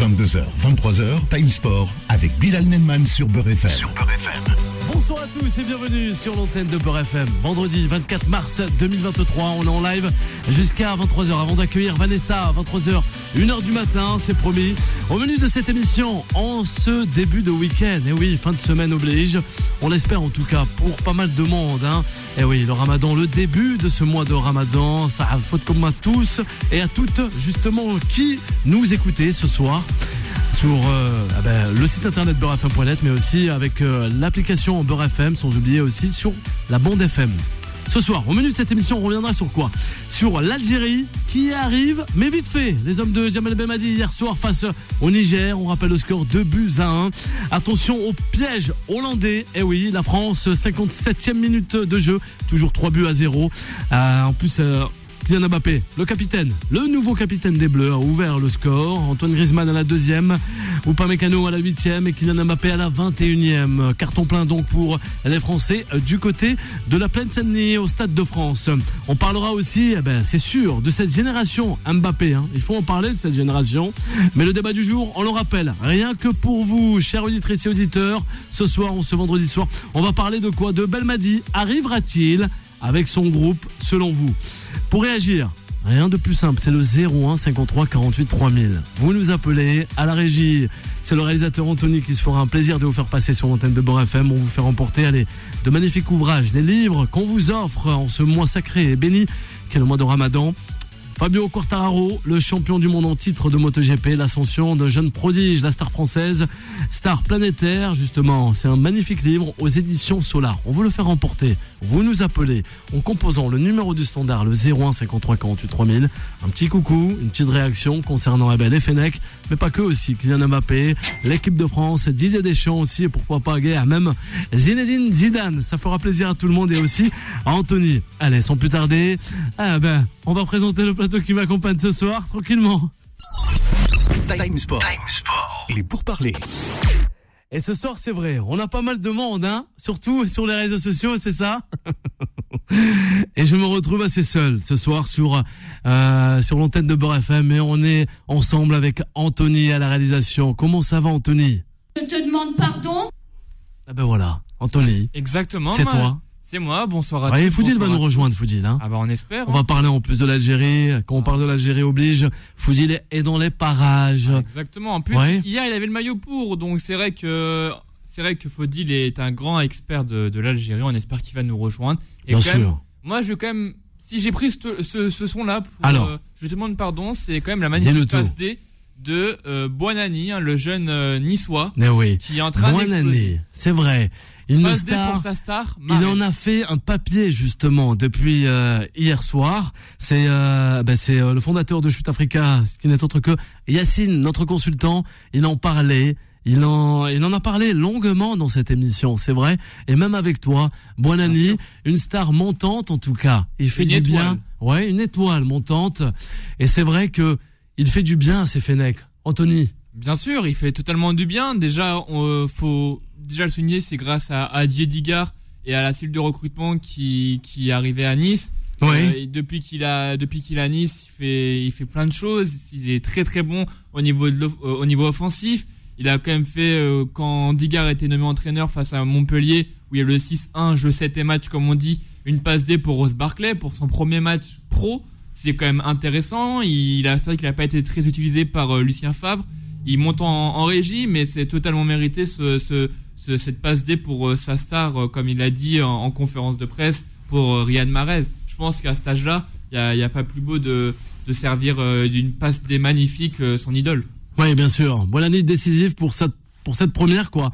22h, 23h, Time Sport avec Bilal Nenman sur Beurre FM. Bonsoir à tous et bienvenue sur l'antenne de Beurre FM. Vendredi 24 mars 2023, on est en live jusqu'à 23h avant d'accueillir Vanessa à 23h, 1h du matin, c'est promis. Au menu de cette émission, en ce début de week-end, et oui, fin de semaine oblige, on l'espère en tout cas pour pas mal de monde. Hein. Et oui, le ramadan, le début de ce mois de ramadan, ça a faute comme à tous et à toutes justement qui nous écoutez ce soir sur euh, ah ben, le site internet beurrefm.net mais aussi avec euh, l'application Beurre FM sans oublier aussi sur la bande FM. Ce soir, au menu de cette émission, on reviendra sur quoi? Sur l'Algérie qui arrive, mais vite fait. Les hommes de Jamal Bemadi hier soir face au Niger, on rappelle le score 2 buts à 1. Attention au piège hollandais. Eh oui, la France, 57e minute de jeu, toujours 3 buts à 0. Euh, en plus, Kylian Mbappé, le capitaine, le nouveau capitaine des Bleus, a ouvert le score. Antoine Griezmann à la deuxième, Upamecano à la huitième et Kylian Mbappé à la 21e. Carton plein donc pour les Français du côté de la plaine Saint-Denis au Stade de France. On parlera aussi, eh ben, c'est sûr, de cette génération Mbappé. hein. Il faut en parler de cette génération. Mais le débat du jour, on le rappelle, rien que pour vous, chers auditrices et auditeurs, ce soir, on ce vendredi soir, on va parler de quoi? De Belmadi. Arrivera-t-il avec son groupe, selon vous? Pour réagir, rien de plus simple, c'est le 01 53 48 3000. Vous nous appelez à la régie. C'est le réalisateur Anthony qui se fera un plaisir de vous faire passer sur l'antenne de Beurre FM. On vous fait remporter de magnifiques ouvrages, des livres qu'on vous offre en ce mois sacré et béni qu'est le mois de Ramadan. Fabio Quartararo, le champion du monde en titre de MotoGP, l'ascension d'un jeune prodige, la star française, star planétaire, justement. C'est un magnifique livre aux éditions Solar. On vous le fait remporter. Vous nous appelez en composant le numéro du standard, le 01 53 48 3000. Un petit coucou, une petite réaction concernant ben, les Fenech, mais pas que aussi. Kylian Mbappé, l'équipe de France, Didier Deschamps aussi, et pourquoi pas guerre, même Zinedine Zidane. Ça fera plaisir à tout le monde et aussi à Anthony. Allez, sans plus tarder, ah ben, on va présenter le plateau qui m'accompagne ce soir, tranquillement. Time Sport. Les pourparlers. Et ce soir, c'est vrai, on a pas mal de monde, hein, surtout sur les réseaux sociaux, c'est ça? Et je me retrouve assez seul ce soir sur euh, sur l'antenne de Beurre FM, et on est ensemble avec Anthony à la réalisation. Comment ça va, Anthony? Je te demande pardon? Ah ben voilà, Anthony, Exactement. c'est toi. C'est moi. Bonsoir à Ouais, tous. Foudil va nous rejoindre. Foudil. Hein. Ah bah on espère. On va parler en plus de l'Algérie. Quand on parle de l'Algérie oblige, Foudil est dans les parages. Exactement. En plus, Ouais. hier il avait le maillot pour, donc c'est vrai que c'est vrai que Faudil est un grand expert de, de l'Algérie. On espère qu'il va nous rejoindre. Et Bien même, sûr. moi, je quand même, si j'ai pris ce, ce, ce son-là, pour, Alors. euh, je te demande pardon. C'est quand même la magnifique passe D de euh, Boanani, hein, le jeune euh, niçois, Mais oui. qui est en train année. C'est vrai. Passe D star. sa star. Il en a fait un papier justement depuis euh, hier soir. C'est euh, ben, c'est euh, le fondateur de Shoot Africa, ce qui n'est autre que Yacine, notre consultant. Il en parlait. Il en, il en a parlé longuement dans cette émission, c'est vrai. Et même avec toi, Buonani, une star montante en tout cas. Il fait Une du étoile. bien. Ouais, une étoile montante. Et c'est vrai que il fait du bien à ces. Anthony. Bien sûr, il fait totalement du bien. Déjà, on, euh, faut déjà le souligner, c'est grâce à, à Didier Digard et à la cellule de recrutement qui, qui est arrivée à Nice. Oui. Euh, et depuis qu'il a depuis qu'il est à Nice, il fait il fait plein de choses. Il est très très bon au niveau de euh, au niveau offensif. Il a quand même fait euh, quand Digard a été nommé entraîneur face à Montpellier où il y a le 6-1 jeu 7 et match comme on dit, une passe D pour Rose Barclay pour son premier match pro. C'est quand même intéressant. Il a c'est vrai qu'il n'a pas été très utilisé par euh, Lucien Favre. Il monte en, en régie, mais c'est totalement mérité ce, ce, ce- cette passe D pour euh, sa star, euh, comme il l'a dit en, en conférence de presse pour Riyad Mahrez. Je pense qu'à cet âge-là, il n'y a, a pas plus beau de, de servir d'une passe D magnifique son idole. Oui, bien sûr. Bonne année décisive pour cette pour cette première quoi,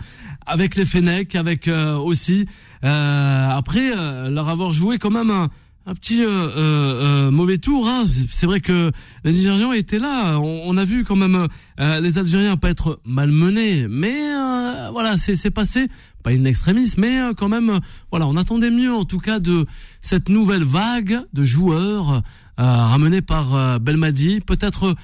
avec les Fenech, avec aussi après leur avoir joué quand même un, un petit euh, euh, euh, mauvais tour. Hein. C'est- vrai que les Nigérians étaient là. On, on a vu quand même euh, les Algériens pas être malmenés, mais euh, voilà, c'est passé. Pas une extrémiste, mais euh, quand même, euh, voilà, on attendait mieux en tout cas de cette nouvelle vague de joueurs euh, ramenés par euh, Belmadi. Peut-être. euh,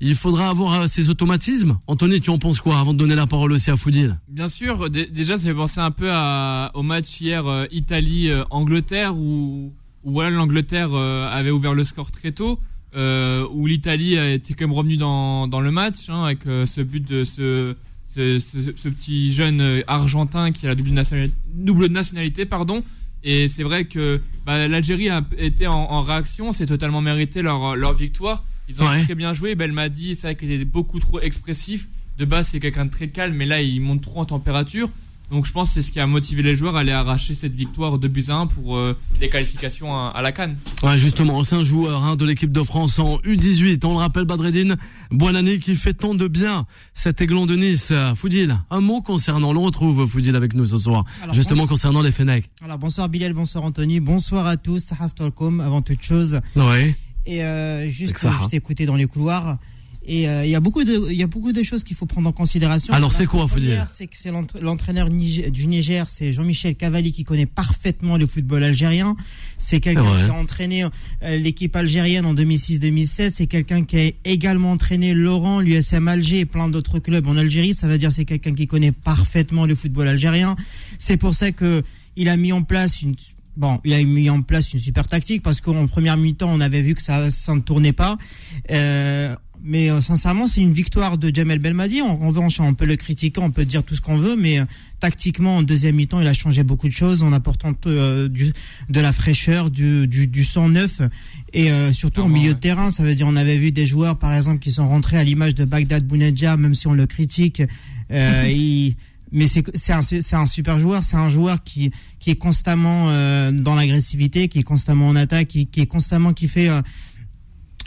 il faudra avoir euh, ces automatismes. Anthony, tu en penses quoi avant de donner la parole aussi à Foudil? Bien sûr, dé- déjà ça fait penser un peu à, au match hier euh, Italie-Angleterre où, où voilà, l'Angleterre euh, avait ouvert le score très tôt. euh, où l'Italie été quand même revenue dans, dans le match hein, avec euh, ce but de ce, ce, ce- ce petit jeune argentin qui a la double nationalité, double nationalité pardon. Et c'est vrai que bah, l'Algérie a été en, en réaction, c'est totalement mérité leur, leur victoire. Ils ont Ouais. très bien joué. Belmadi, c'est vrai qu'il était beaucoup trop expressif. De base, c'est quelqu'un de très calme, mais là, il monte trop en température. Donc, je pense que c'est ce qui a motivé les joueurs à aller arracher cette victoire de buts à 1 pour euh, les qualifications à, à la Cannes. Ouais, justement, c'est un joueur hein, de l'équipe de France en U18. On le rappelle, Badreddine Boinani qui fait tant de bien cet aiglon de Nice. Euh, Foudil, un mot concernant, on le retrouve Foudil avec nous ce soir, Alors, justement bonsoir. concernant les Fennecs. Alors bonsoir Bilal, bonsoir Anthony, bonsoir à tous, Sahaf Tolkom avant toute chose. Ouais. Et euh, juste, t'ai écouté dans les couloirs. Et euh, il y a beaucoup de, il y a beaucoup de choses qu'il faut prendre en considération. Alors, c'est quoi, faut dire C'est que c'est l'entra- l'entraîneur du Niger, c'est Jean-Michel Cavalli qui connaît parfaitement le football algérien. C'est quelqu'un Ouais. qui a entraîné euh, l'équipe algérienne en 2006-2007. C'est quelqu'un qui a également entraîné Laurent, l'USM Alger et plein d'autres clubs en Algérie. Ça veut dire c'est quelqu'un qui connaît parfaitement le football algérien. C'est pour ça que il a mis en place une Bon, il a mis en place une super tactique parce qu'en première mi-temps, on avait vu que ça, ça ne tournait pas. Euh, mais euh, sincèrement, c'est une victoire de Jamel Belmadi. En revanche, on peut le critiquer, on peut dire tout ce qu'on veut, mais euh, tactiquement, en deuxième mi-temps, il a changé beaucoup de choses en apportant euh, du, de la fraîcheur, du, du, du sang neuf et euh, surtout au Clairement, milieu ouais. de terrain. Ça veut dire, on avait vu des joueurs, par exemple, qui sont rentrés à l'image de Bagdad Bounedja, même si on le critique. Euh, il- mais c'est un, un super joueur, c'est un joueur qui, qui est constamment euh, dans l'agressivité, qui est constamment en attaque, qui, qui est constamment qui fait euh,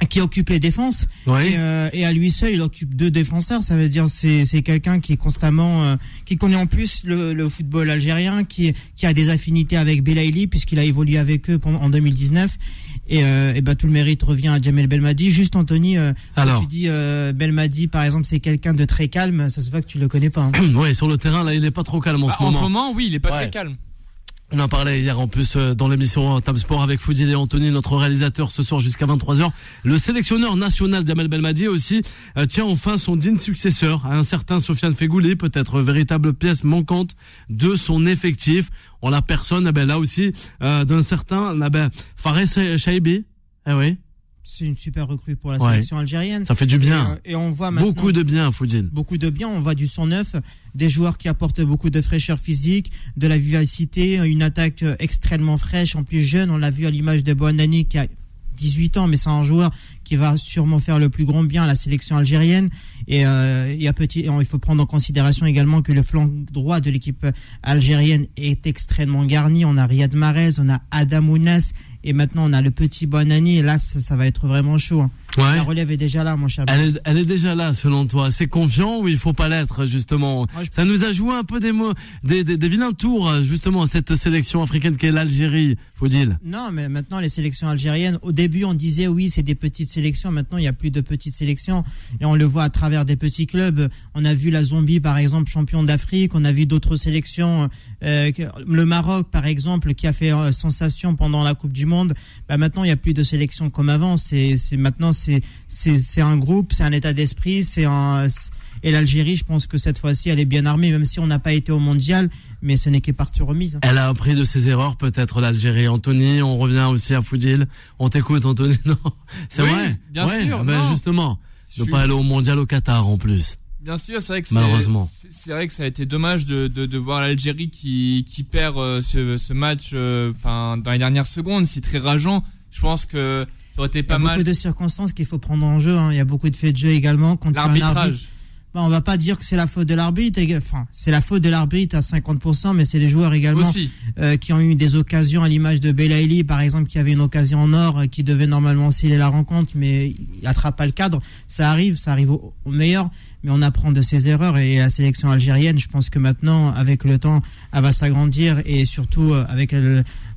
qui occupe les défenses Ouais. et, euh, et à lui seul il occupe deux défenseurs ça veut dire c'est c'est quelqu'un qui est constamment euh, qui connaît en plus le, le football algérien qui qui a des affinités avec Belaïli puisqu'il a évolué avec eux pendant, en 2019 et, euh, et ben tout le mérite revient à Jamel Belmadi juste Anthony euh, quand Alors. tu dis euh, Belmadi par exemple c'est quelqu'un de très calme ça se voit que tu le connais pas hein. ouais, sur le terrain, là, il est pas trop calme en Bah, ce en moment. ce moment, oui, il est pas Ouais. très calme. On en parlait hier en plus euh, dans l'émission Time Sport avec Foudil et Anthony, notre réalisateur ce soir jusqu'à 23h. Le sélectionneur national Jamel Belmadi aussi euh, tient enfin son digne successeur, un certain Sofiane Fegouli, peut-être véritable pièce manquante de son effectif. En la personne, là aussi, euh, d'un certain ben, Fares Chaibi. Eh oui, c'est une super recrue pour la Ouais. sélection algérienne ça fait du bien. euh, et on voit maintenant Beaucoup de bien, Foudil. beaucoup de bien. On voit du son neuf, des joueurs qui apportent beaucoup de fraîcheur physique, de la vivacité, une attaque euh, extrêmement fraîche, en plus jeune. On l'a vu à l'image de Boanani qui a 18 ans, mais c'est un joueur qui va sûrement faire le plus grand bien à la sélection algérienne. Et, euh, il y a petit, et il faut prendre en considération également que le flanc droit de l'équipe algérienne est extrêmement garni. On a Riyad Mahrez, on a Adam Ounas, et maintenant on a le petit Boanani. Et là, ça, ça va être vraiment chaud. hein. Ouais. La relève est déjà là, mon cher. Elle est, elle est déjà là, selon toi. C'est confiant ou il faut pas l'être, justement? Moi, Ça nous a joué un peu des mots, des, des, des vilains tours, justement, cette sélection africaine qu'est l'Algérie, faut dire. Non, mais maintenant les sélections algériennes, au début on disait oui c'est des petites sélections, maintenant il n'y a plus de petites sélections et on le voit à travers des petits clubs. On a vu la Zombie par exemple champion d'Afrique, on a vu d'autres sélections, euh, le Maroc par exemple qui a fait euh, sensation pendant la Coupe du Monde. Bah, maintenant il n'y a plus de sélections comme avant, c'est- maintenant c'est c'est un groupe, c'est un état d'esprit, c'est un et l'Algérie, je pense que cette fois-ci, elle est bien armée, même si on n'a pas été au mondial, mais ce n'est que partie remise. Elle a appris de ses erreurs, peut-être, l'Algérie. Anthony, on revient aussi à Foudil. On t'écoute, Anthony. Non, c'est Oui, vrai? bien Ouais, sûr, ben non. justement. Ne suis- pas aller au mondial au Qatar, en plus. Bien sûr, c'est vrai que c'est- Malheureusement. c'est- c'est vrai que ça a été dommage de, de, de voir l'Algérie qui, qui perd euh, ce, ce match, euh, enfin dans les dernières secondes. C'est très rageant. Je pense que ça aurait été Il y a mal. beaucoup de circonstances qu'il faut prendre en jeu. hein. Il y a beaucoup de faits de jeu également. Tu as un arbitre, L'arbitrage. Bon, on va pas dire que c'est la faute de l'arbitre. Enfin, c'est la faute de l'arbitre à 50%, mais c'est les joueurs également euh, qui ont eu des occasions à l'image de Belaïli, par exemple, qui avait une occasion en or, euh, qui devait normalement sceller la rencontre, mais il attrape pas le cadre. Ça arrive, ça arrive au, au meilleur, mais on apprend de ses erreurs. Et la sélection algérienne, je pense que maintenant, avec le temps, elle va s'agrandir et surtout euh, avec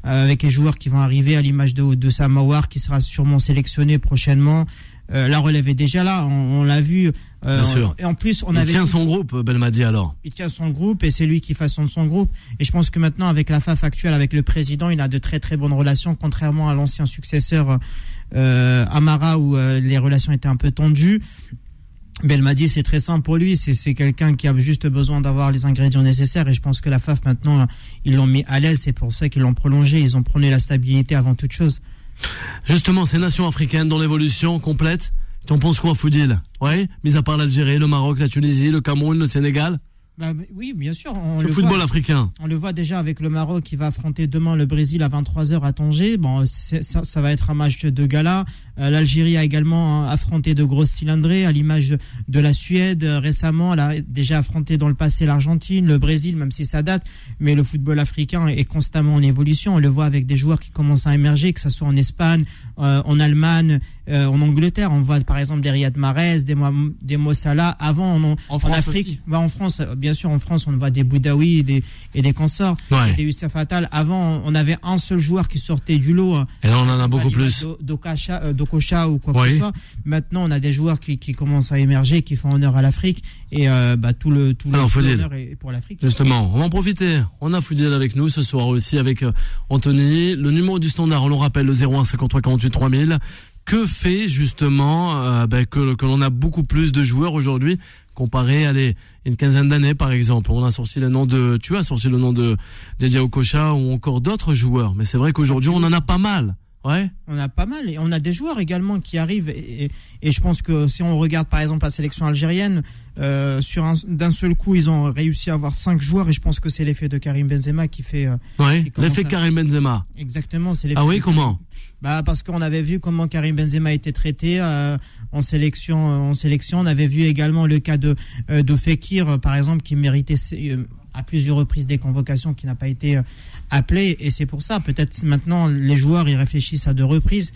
avec les joueurs qui vont arriver à l'image de, de Samawar, qui sera sûrement sélectionné prochainement. Euh, la relève est déjà là, on, on l'a vu. Euh, Bien sûr. Et en plus, on Il avait tient son groupe, Belmadi, alors. il tient son groupe et c'est lui qui façonne son groupe. Et je pense que maintenant, avec la FAF actuelle, avec le président, il a de très très bonnes relations, contrairement à l'ancien successeur euh, Amara où euh, les relations étaient un peu tendues. Belmadi, c'est très simple pour lui. C'est quelqu'un qui a juste besoin d'avoir les ingrédients nécessaires. Et je pense que la FAF, maintenant, ils l'ont mis à l'aise. C'est pour ça qu'ils l'ont prolongé. Ils ont prôné la stabilité avant toute chose. Justement, ces nations africaines dans l'évolution complète, tu en penses quoi, Foudil? Ouais, mis à part l'Algérie, le Maroc, la Tunisie, le Cameroun, le Sénégal? Bah, oui, bien sûr. On Le football voit. africain. On le voit déjà avec le Maroc qui va affronter demain le Brésil à 23h à Tanger. Bon, ça, ça va être un match de gala. Euh, L'Algérie a également hein, affronté de grosses cylindrées, à l'image de la Suède euh, récemment. Elle a déjà affronté dans le passé l'Argentine, le Brésil, même si ça date. Mais le football africain est constamment en évolution. On le voit avec des joueurs qui commencent à émerger, que ce soit en Espagne, euh, en Allemagne, euh, en Angleterre. On voit par exemple des Riyad Mahrez, des, Mo- des Mo Salah. Avant, en, En France Afrique, bah, en France, euh, bien sûr, en France, on voit des Boudaoui et des, et des consorts. Ouais. Et des Youssef Attal. Avant, on avait un seul joueur qui sortait du lot. hein. Et là, on en a beaucoup plus. euh, d'Okocha ou quoi que ce soit. Maintenant, on a des joueurs qui, qui commencent à émerger, qui font honneur à l'Afrique. Et euh, bah, tout le tout Alors, l'honneur est pour l'Afrique. Justement, on va en profiter. On a Foudil avec nous ce soir aussi avec euh, Anthony. Le numéro du standard, on le rappelle, le 01 53 48 3000. Que fait justement euh, que, que l'on a beaucoup plus de joueurs aujourd'hui comparé à les, une quinzaine d'années par exemple. On a sorti le nom de, tu as sorti le nom de Didier Okocha ou encore d'autres joueurs. Mais c'est vrai qu'aujourd'hui on en a pas mal. Ouais. On a pas mal et on a des joueurs également qui arrivent et, et- et je pense que si on regarde par exemple la sélection algérienne, euh, sur un- d'un seul coup ils ont réussi à avoir cinq joueurs et je pense que c'est l'effet de Karim Benzema qui fait euh, Ouais. L'effet Karim Benzema. exactement. C'est l'effet Ah oui, comment Bah parce qu'on avait vu comment Karim Benzema était traité euh, en sélection. En sélection, on avait vu également le cas de euh, de Fekir par exemple qui méritait euh, à plusieurs reprises des convocations qui n'a pas été euh, appelé et c'est pour ça. Peut-être maintenant les joueurs ils réfléchissent à deux reprises.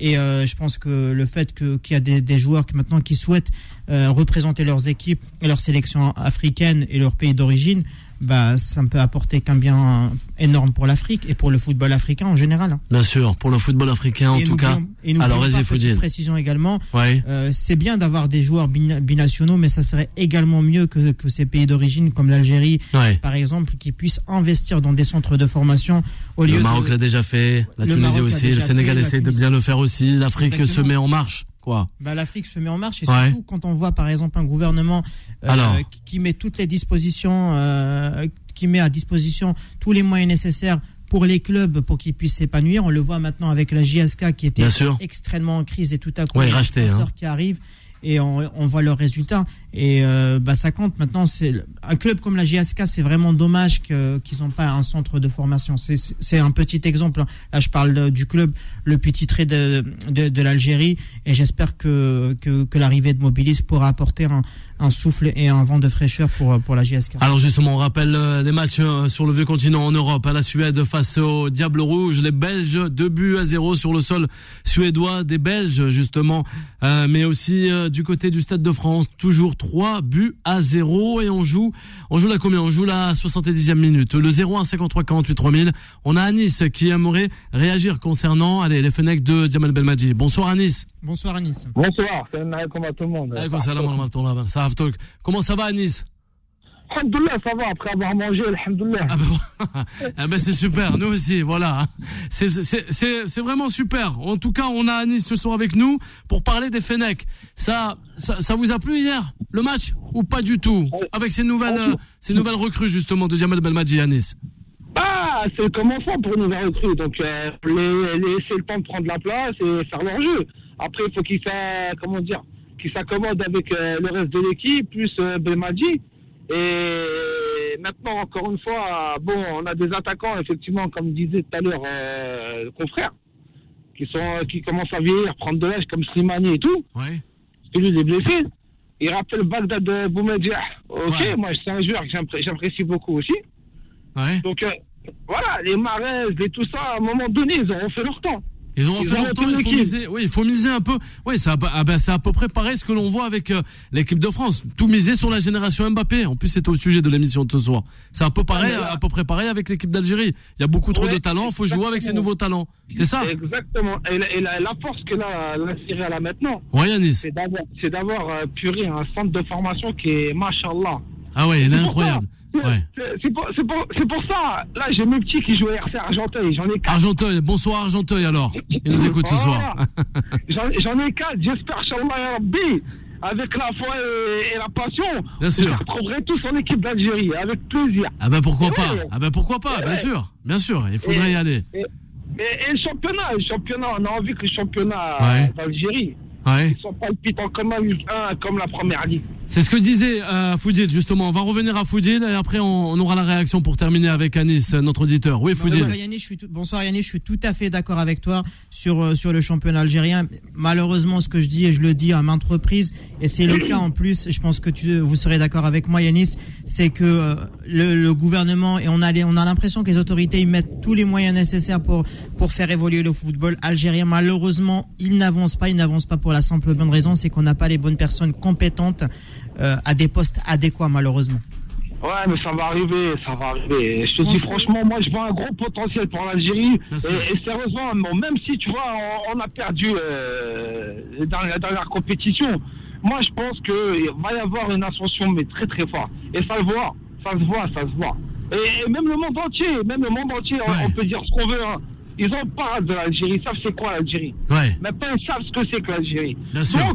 Et euh, je pense que le fait qu'il y a des, joueurs qui maintenant qui souhaitent euh, représenter leurs équipes et leurs sélections africaines et leur pays d'origine bah ça ne peut apporter qu'un bien énorme pour l'Afrique et pour le football africain en général hein. Bien sûr, pour le football africain en Et tout cas. et n'oublions Alors, pas, précision également, Ouais. euh, c'est bien d'avoir des joueurs bina- binationaux, mais ça serait également mieux que, que ces pays d'origine comme l'Algérie, Ouais. par exemple, qui puissent investir dans des centres de formation au lieu Le Maroc l'a déjà fait, la Tunisie aussi, le Sénégal fait, essaie de bien le faire aussi, l'Afrique se met en marche, quoi. Bah, L'Afrique se met en marche et Ouais. surtout quand on voit par exemple un gouvernement euh, Alors. qui, met toutes les dispositions, euh, qui met à disposition tous les moyens nécessaires pour les clubs pour qu'ils puissent s'épanouir. On le voit maintenant avec la JSK qui était extrêmement en crise et tout à coup Ouais, il y a un racheté, sponsor hein. qui arrive et on, voit leurs résultats. Et euh, bah ça compte. Maintenant c'est un club comme la JSK c'est vraiment dommage qu'ils n'ont pas un centre de formation. C'est un petit exemple là je parle du club le plus titré de de, l'Algérie et j'espère que que, l'arrivée de Mobilis pourra apporter un, un souffle et un vent de fraîcheur pour pour la JSK Alors justement, on rappelle euh, les matchs euh, sur le vieux continent en Europe, à la Suède face au Diable Rouge, les Belges, deux buts à zéro sur le sol suédois des Belges justement, mais aussi euh, du côté du Stade de France, toujours trois buts à zéro et on joue, on joue la combien On joue la 70e minute, le 01 53 48 3000. On a Anis qui aimerait réagir concernant allez, les fenêtres de Diamal Belmadi. Bonsoir Anis. bonsoir Anis Bonsoir, salam alaikum à tout le monde. Barakatuh. Comment ça va Anis? Alhamdoulilah, ça va, après avoir mangé, alhamdoulilah. Ah ben, ah ben c'est super, nous aussi, voilà. C'est vraiment super. En tout cas, on a Anis ce soir avec nous pour parler des Fenech. Ça, ça ça vous a plu hier le match ou pas du tout? Avec ces nouvelles euh, ces nouvelles recrues justement de Jamal Belmadi Anis. Ah, c'est le commencement pour une nouvelle recrue. Donc, euh, les, laisser le temps de prendre la place et faire leur jeu. Après, il faut qu'ils comment dire, qu'ils s'accommodent avec euh, le reste de l'équipe, plus euh, Belmadi. Et maintenant, encore une fois, bon, on a des attaquants, effectivement, comme disait tout à l'heure euh, le confrère, qui, sont, qui commencent à vieillir, prendre de l'âge, comme Slimani et tout. Ouais. parce que lui, il est blessé. Il rappelle Bagdad de Boumediah. Ok, Ouais. moi, c'est un joueur que j'appré- j'apprécie beaucoup aussi. Ouais. Donc, euh, voilà, les Marais, les tout ça, à un moment donné, ils auront fait leur temps. Ils ont Ils fait ont leur temps, il faut miser. Oui, il faut miser un peu. Oui, c'est à, peu- ah ben, c'est à peu près pareil ce que l'on voit avec euh, l'équipe de France. Tout miser sur la génération Mbappé. En plus, c'est au sujet de l'émission de ce soir. C'est un peu pareil, Ah, là- à peu près pareil avec l'équipe d'Algérie. Il y a beaucoup trop Ouais, de talents. Il faut jouer avec ces nouveaux talents. C'est ça. Exactement. Et, la- et la, la force que la, la Syrie a là maintenant, Oui, Yanis. c'est d'avoir, c'est d'avoir euh, puré un centre de formation qui est, machallah. Ah ouais, il est incroyable. C'est- Ouais. c'est- C'est pour, ça. Là, j'ai mes petits qui jouent à RC Argenteuil. J'en ai quatre. Argenteuil, bonsoir Argenteuil alors. Il nous écoute ce soir. Voilà. J'en ai quatre. J'espère, ya Rabbi, avec la foi et, et la passion, Bien sûr. je retrouverai tous en équipe d'Algérie, avec plaisir. Ah ben pourquoi pas. Ah ben pourquoi pas Bien sûr, bien sûr. Il faudrait Et- y aller. Mais et le championnat, le championnat, on a envie que le championnat Ouais. d'Algérie, Ouais. ils sont palpitants comme 1, comme la première ligue. C'est ce que disait euh, Foudil, justement. On va revenir à Foudil et après on, on aura la réaction pour terminer avec Anis, notre auditeur. Oui, Foudil. Bonsoir Yannick, je suis tout, bonsoir Yannick, je suis tout à fait d'accord avec toi sur euh, sur le championnat algérien. Malheureusement, ce que je dis et je le dis à maintes reprises, et c'est le cas en plus. Je pense que tu vous serez d'accord avec moi, Yanis, c'est que euh, le, le gouvernement et on a les- on a l'impression que les autorités ils mettent tous les moyens nécessaires pour pour faire évoluer le football algérien. Malheureusement, ils n'avancent pas, ils n'avancent pas pour la simple bonne raison, c'est qu'on n'a pas les bonnes personnes compétentes euh, à des postes adéquats, malheureusement. Ouais, mais ça va arriver, ça va arriver. Je te dis franchement, moi je vois un gros potentiel pour l'Algérie. Et, et sérieusement, même si tu vois, on, on a perdu euh, dans la dernière compétition, moi je pense qu'il va y avoir une ascension, mais très très fort. Et ça le voit, ça se voit, ça se voit. Et, et même le monde entier, même le monde entier, on- Ouais. on, peut dire ce qu'on veut. hein. Ils en parlent de l'Algérie, ils savent c'est quoi l'Algérie. Ouais, Maintenant, ils savent ce que c'est que l'Algérie. Bien sûr.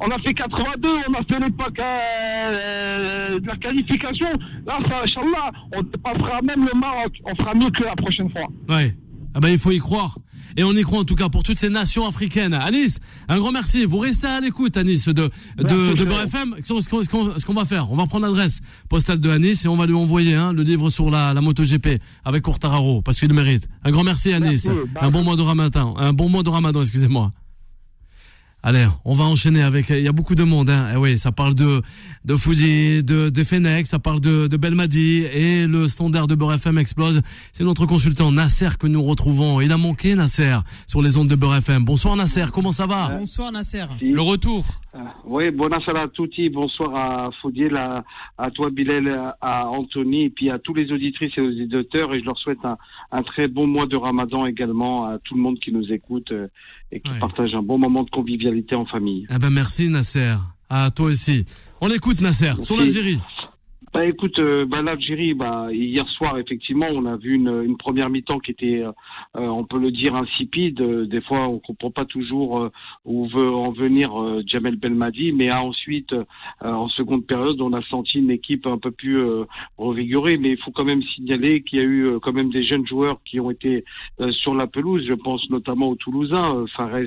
On a fait 82, on a fait l'époque euh, de la qualification. Là, ça, Inch'Allah, on passera même le Maroc. On fera mieux que la prochaine fois. ouais. Ah ben il faut y croire. Et on y croit en tout cas pour toutes ces nations africaines. Anis, un grand merci. Vous restez à l'écoute, Anis, de, de, Merci, de frère. Beurre FM. Ce qu'on- ce qu'on- ce qu'on ce qu'on va faire, on va prendre l'adresse postale de Anis et on va lui envoyer hein, le livre sur la, la moto GP avec Courtararo parce qu'il le mérite. Un grand merci, Anis. Merci. Un bon mois de ramadan. Un bon mois de ramadan, excusez-moi. Allez, on va enchaîner avec. Il y a beaucoup de monde. Hein. Eh oui, ça parle de de Fouzi, de de Fennec, ça parle de de Belmadi et le standard de Beurre FM explose. C'est notre consultant Nasser que nous retrouvons. Il a manqué Nasser sur les ondes de Beurre FM. Bonsoir Nasser, comment ça va? Bonsoir Nasser. Le retour. Ah, Oui, bonsoir à tutti, bonsoir à Foudiel, à, à toi Bilal, à, à Anthony, et puis à tous les auditrices et aux auditeurs, et je leur souhaite un, un très bon mois de Ramadan également à tout le monde qui nous écoute euh, et qui Ouais. partage un bon moment de convivialité en famille. Eh ben merci Nasser. À toi aussi. On écoute Nasser sur l'Algérie. Bah écoute, euh, bah, l'Algérie, bah hier soir effectivement, on a vu une, une première mi-temps qui était, euh, euh, on peut le dire, insipide. Euh, Des fois, on comprend pas toujours euh, où veut en venir euh, Jamel Belmadi, mais ah, ensuite, euh, en seconde période, on a senti une équipe un peu plus euh, revigorée. Mais il faut quand même signaler qu'il y a eu quand même des jeunes joueurs qui ont été euh, sur la pelouse. Je pense notamment aux Toulousains, euh, Fares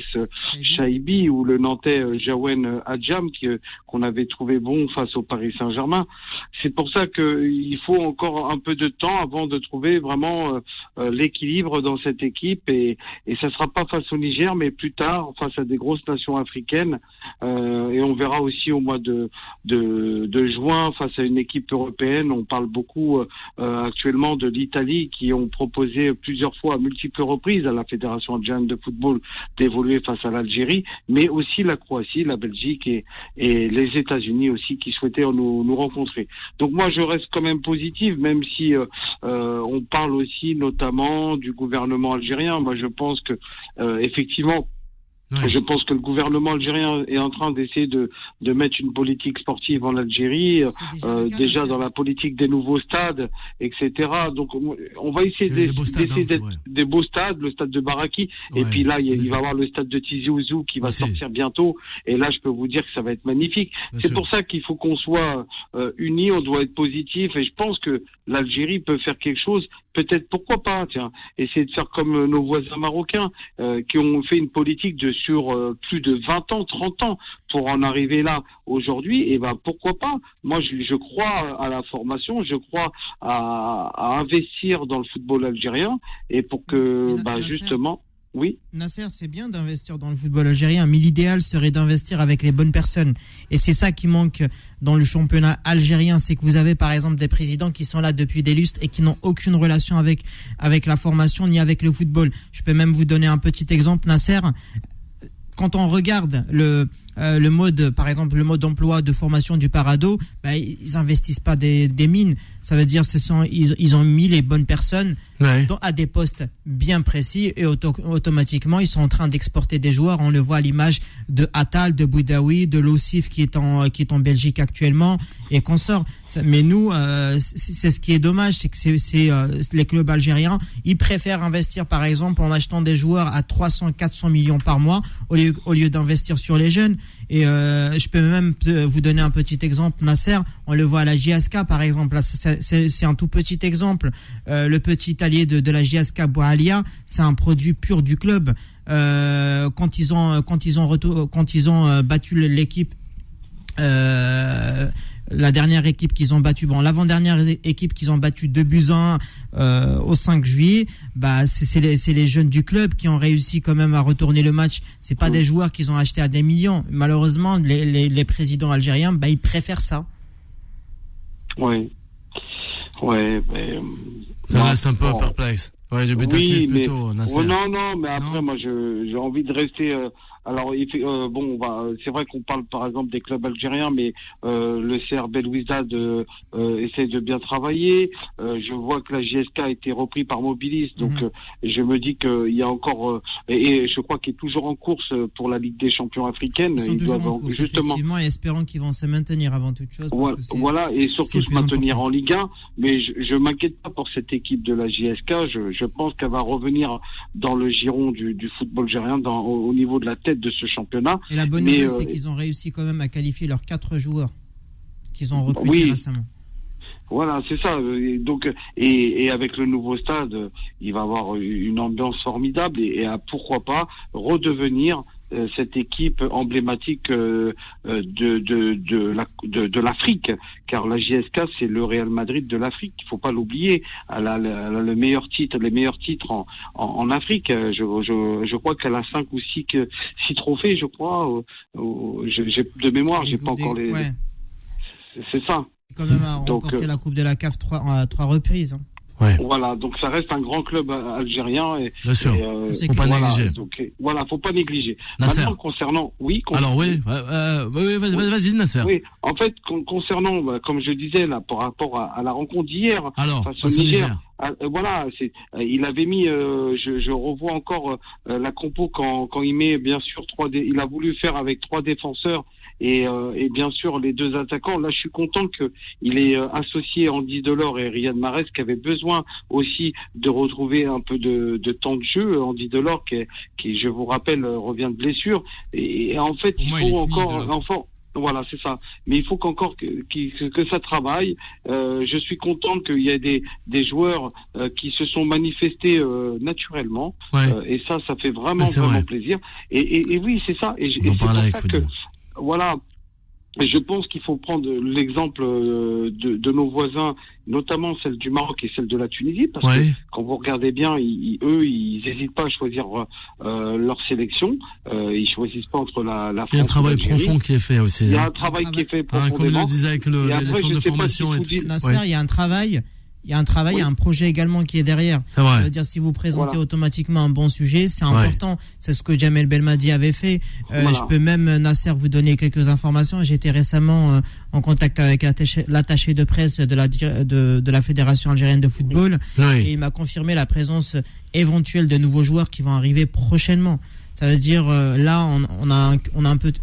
Chaibi ou le Nantais Jawen euh, Adjam qui, qu'on avait trouvé bon face au Paris Saint-Germain. C'est pour ça qu'il faut encore un peu de temps avant de trouver vraiment euh, euh, l'équilibre dans cette équipe et, et ça sera pas face au Niger mais plus tard face à des grosses nations africaines Euh, et on verra aussi au mois de, de, juin face à une équipe européenne. On parle beaucoup actuellement de l'Italie qui ont proposé plusieurs fois à multiples reprises à la Fédération algérienne de football d'évoluer face à l'Algérie, mais aussi la Croatie, la Belgique et, les États-Unis aussi qui souhaitaient nous rencontrer. Donc moi je reste quand même positive, même si euh, euh, on parle aussi notamment du gouvernement algérien. Moi je pense que euh, effectivement Ouais. je pense que le gouvernement algérien est en train d'essayer de, de mettre une politique sportive en Algérie, C'est euh, déjà Nasser. dans la politique des nouveaux stades, etc. Donc on va essayer d'essayer hein, d'être des beaux stades, le stade de Baraki, et puis là il, va y avoir le stade de Tizi Ouzou qui va sortir bientôt, et là je peux vous dire que ça va être magnifique. C'est pour ça qu'il faut qu'on soit euh, unis, on doit être positif, et je pense que l'Algérie peut faire quelque chose. Peut-être pourquoi pas, tiens, essayer de faire comme euh, nos voisins marocains euh, qui ont fait une politique de sur euh, plus de 20 ans, 30 ans pour en arriver là aujourd'hui. Et ben pourquoi pas? Moi, je, je crois à la formation, je crois à, à investir dans le football algérien et pour que, bah, justement, oui. Nasser, c'est bien d'investir dans le football algérien, mais l'idéal serait d'investir avec les bonnes personnes. Et c'est ça qui manque dans le championnat algérien, c'est que vous avez par exemple des présidents qui sont là depuis des lustres et qui n'ont aucune relation avec avec la formation ni avec le football. Je peux même vous donner un petit exemple, Nasser. Quand on regarde le euh, le mode, par exemple, le mode d'emploi de formation du Parado, bah, ils investissent pas des, des mines. Ça veut dire, ce sont, ils, ils ont mis les bonnes personnes Ouais. dans- à des postes bien précis et auto- automatiquement ils sont en train d'exporter des joueurs. On le voit à l'image de Atal, de Boudaoui, de Lossif qui est en qui est en Belgique actuellement et qu'on sort. Mais nous, euh, c'est ce qui est dommage, c'est que c'est c'est, euh, les clubs algériens, ils préfèrent investir par exemple en achetant des joueurs à 300, 400 millions par mois au lieu au lieu d'investir sur les jeunes. Et euh, je peux même vous donner un petit exemple, Nasser. On le voit à la JSK, par exemple. C'est- un tout petit exemple. Euh, le petit allié de, la JSK Boalia, c'est un produit pur du club. Euh, quand ils ont quand ils ont battu l'équipe la dernière équipe qu'ils ont battue, bon, l'avant-dernière équipe qu'ils ont battue 2 buts à 1 euh, au 5 juillet, bah, c'est c'est les, c'est les jeunes du club qui ont réussi quand même à retourner le match. C'est pas des joueurs qu'ils ont achetés à des millions. Malheureusement, les, les, les présidents algériens, bah, ils préfèrent ça. Ouais. Ouais, mais. euh, Ça reste un peu bon. perplexe. Ouais, dubitatif Oui, mais plutôt, Nasser. Ouais, non, non, mais après, Non. moi, je j'ai envie de rester. euh, alors, euh, bon, on va- c'est vrai qu'on parle par exemple des clubs algériens, mais euh, le CR Belouizdad euh, essaie de bien travailler. Euh, je vois que la JSK a été repris par Mobilis, donc Mhm. euh, je me dis qu'il y a encore euh, et, et je crois qu'il est toujours en course pour la Ligue des Champions africaines. Ils sont toujours doivent en course, justement effectivement, et espérons qu'ils vont se maintenir avant toute chose. parce voilà, que voilà, et surtout se maintenir important. en Ligue 1. Mais je, je m'inquiète pas pour cette équipe de la JSK. Je, je pense qu'elle va revenir dans le giron du, du football algérien, dans, au, au niveau de la tête de ce championnat. Et la bonne nouvelle, euh, c'est qu'ils ont réussi quand même à qualifier leurs quatre joueurs qu'ils ont recrutés Oui. récemment. Voilà, c'est ça. Et donc, et, et avec le nouveau stade, il va avoir une ambiance formidable et, et à, pourquoi pas redevenir cette équipe emblématique euh, euh, de de de la- de, de l'Afrique, car la JSK c'est le Real Madrid de l'Afrique. Il faut pas l'oublier. Elle a, le- elle a le meilleur titre, les meilleurs titres en en, en Afrique. Euh, Je je je crois qu'elle a cinq ou six six trophées, je crois. Euh, euh, j'ai de mémoire, j'ai pas encore les. ouais. C'est ça. quand même à Donc, remporter euh, la Coupe de la CAF trois, à trois reprises. hein. Voilà, donc ça reste un grand club euh, algérien et, Bien sûr. et, euh, Faut pas voilà, négliger. donc, voilà, faut pas négliger. Nasser. Maintenant concernant, oui, con- Alors oui, euh, euh, oui, vas-y, vas-y, vas-y, Nasser. oui, en fait, con- concernant, bah, comme je disais là, par rapport à, à la rencontre d'hier, Alors, face au Niger. Niger. ah, euh, voilà, c'est, euh, il avait mis, euh, je, je revois encore euh, la compo quand, quand il met bien sûr trois, il a voulu faire avec trois défenseurs et, euh, et bien sûr les deux attaquants. Là, je suis content que il ait euh, associé Andy Delors et Riyad Mahrez qui avaient besoin aussi de retrouver un peu de, de temps de jeu. Andy Delors qui, est- qui, je vous rappelle, euh, revient de blessure et, et en fait il faut est encore enfin, voilà, c'est ça. Mais il faut qu'encore que, que, que ça travaille. Euh, je suis content qu'il y ait des, des joueurs euh, qui se sont manifestés euh, naturellement. Ouais. Euh, et ça, ça fait vraiment, vraiment vrai. plaisir. Et, et, et oui, c'est ça. Et, c'est pour ça que. Voilà. Et je pense qu'il faut prendre l'exemple euh, de, de nos voisins, notamment celle du Maroc et celle de la Tunisie, parce que quand vous regardez bien, ils, eux, ils n'hésitent pas à choisir euh, leur sélection. Euh, ils choisissent pas entre la, la France Il y a un travail profond qui est fait aussi. Il y a hein. un travail qui est fait Hein, comme profondément. le disait avec le, Et les après, centres je de formation si et tout. Nasser, Ouais. il y a un travail, il y a un travail, il y a un projet également qui est derrière. C'est Ça veut dire si vous présentez Voilà. automatiquement un bon sujet, c'est Ouais. important. C'est ce que Jamel Belmadi avait fait. Euh, Voilà. Je peux même Nasser vous donner quelques informations. J'étais récemment euh, en contact avec l'attaché de presse de la de, de la fédération algérienne de football et Oui. il m'a confirmé la présence éventuelle de nouveaux joueurs qui vont arriver prochainement. Ça veut dire euh, là on, on a un- on a un peu de-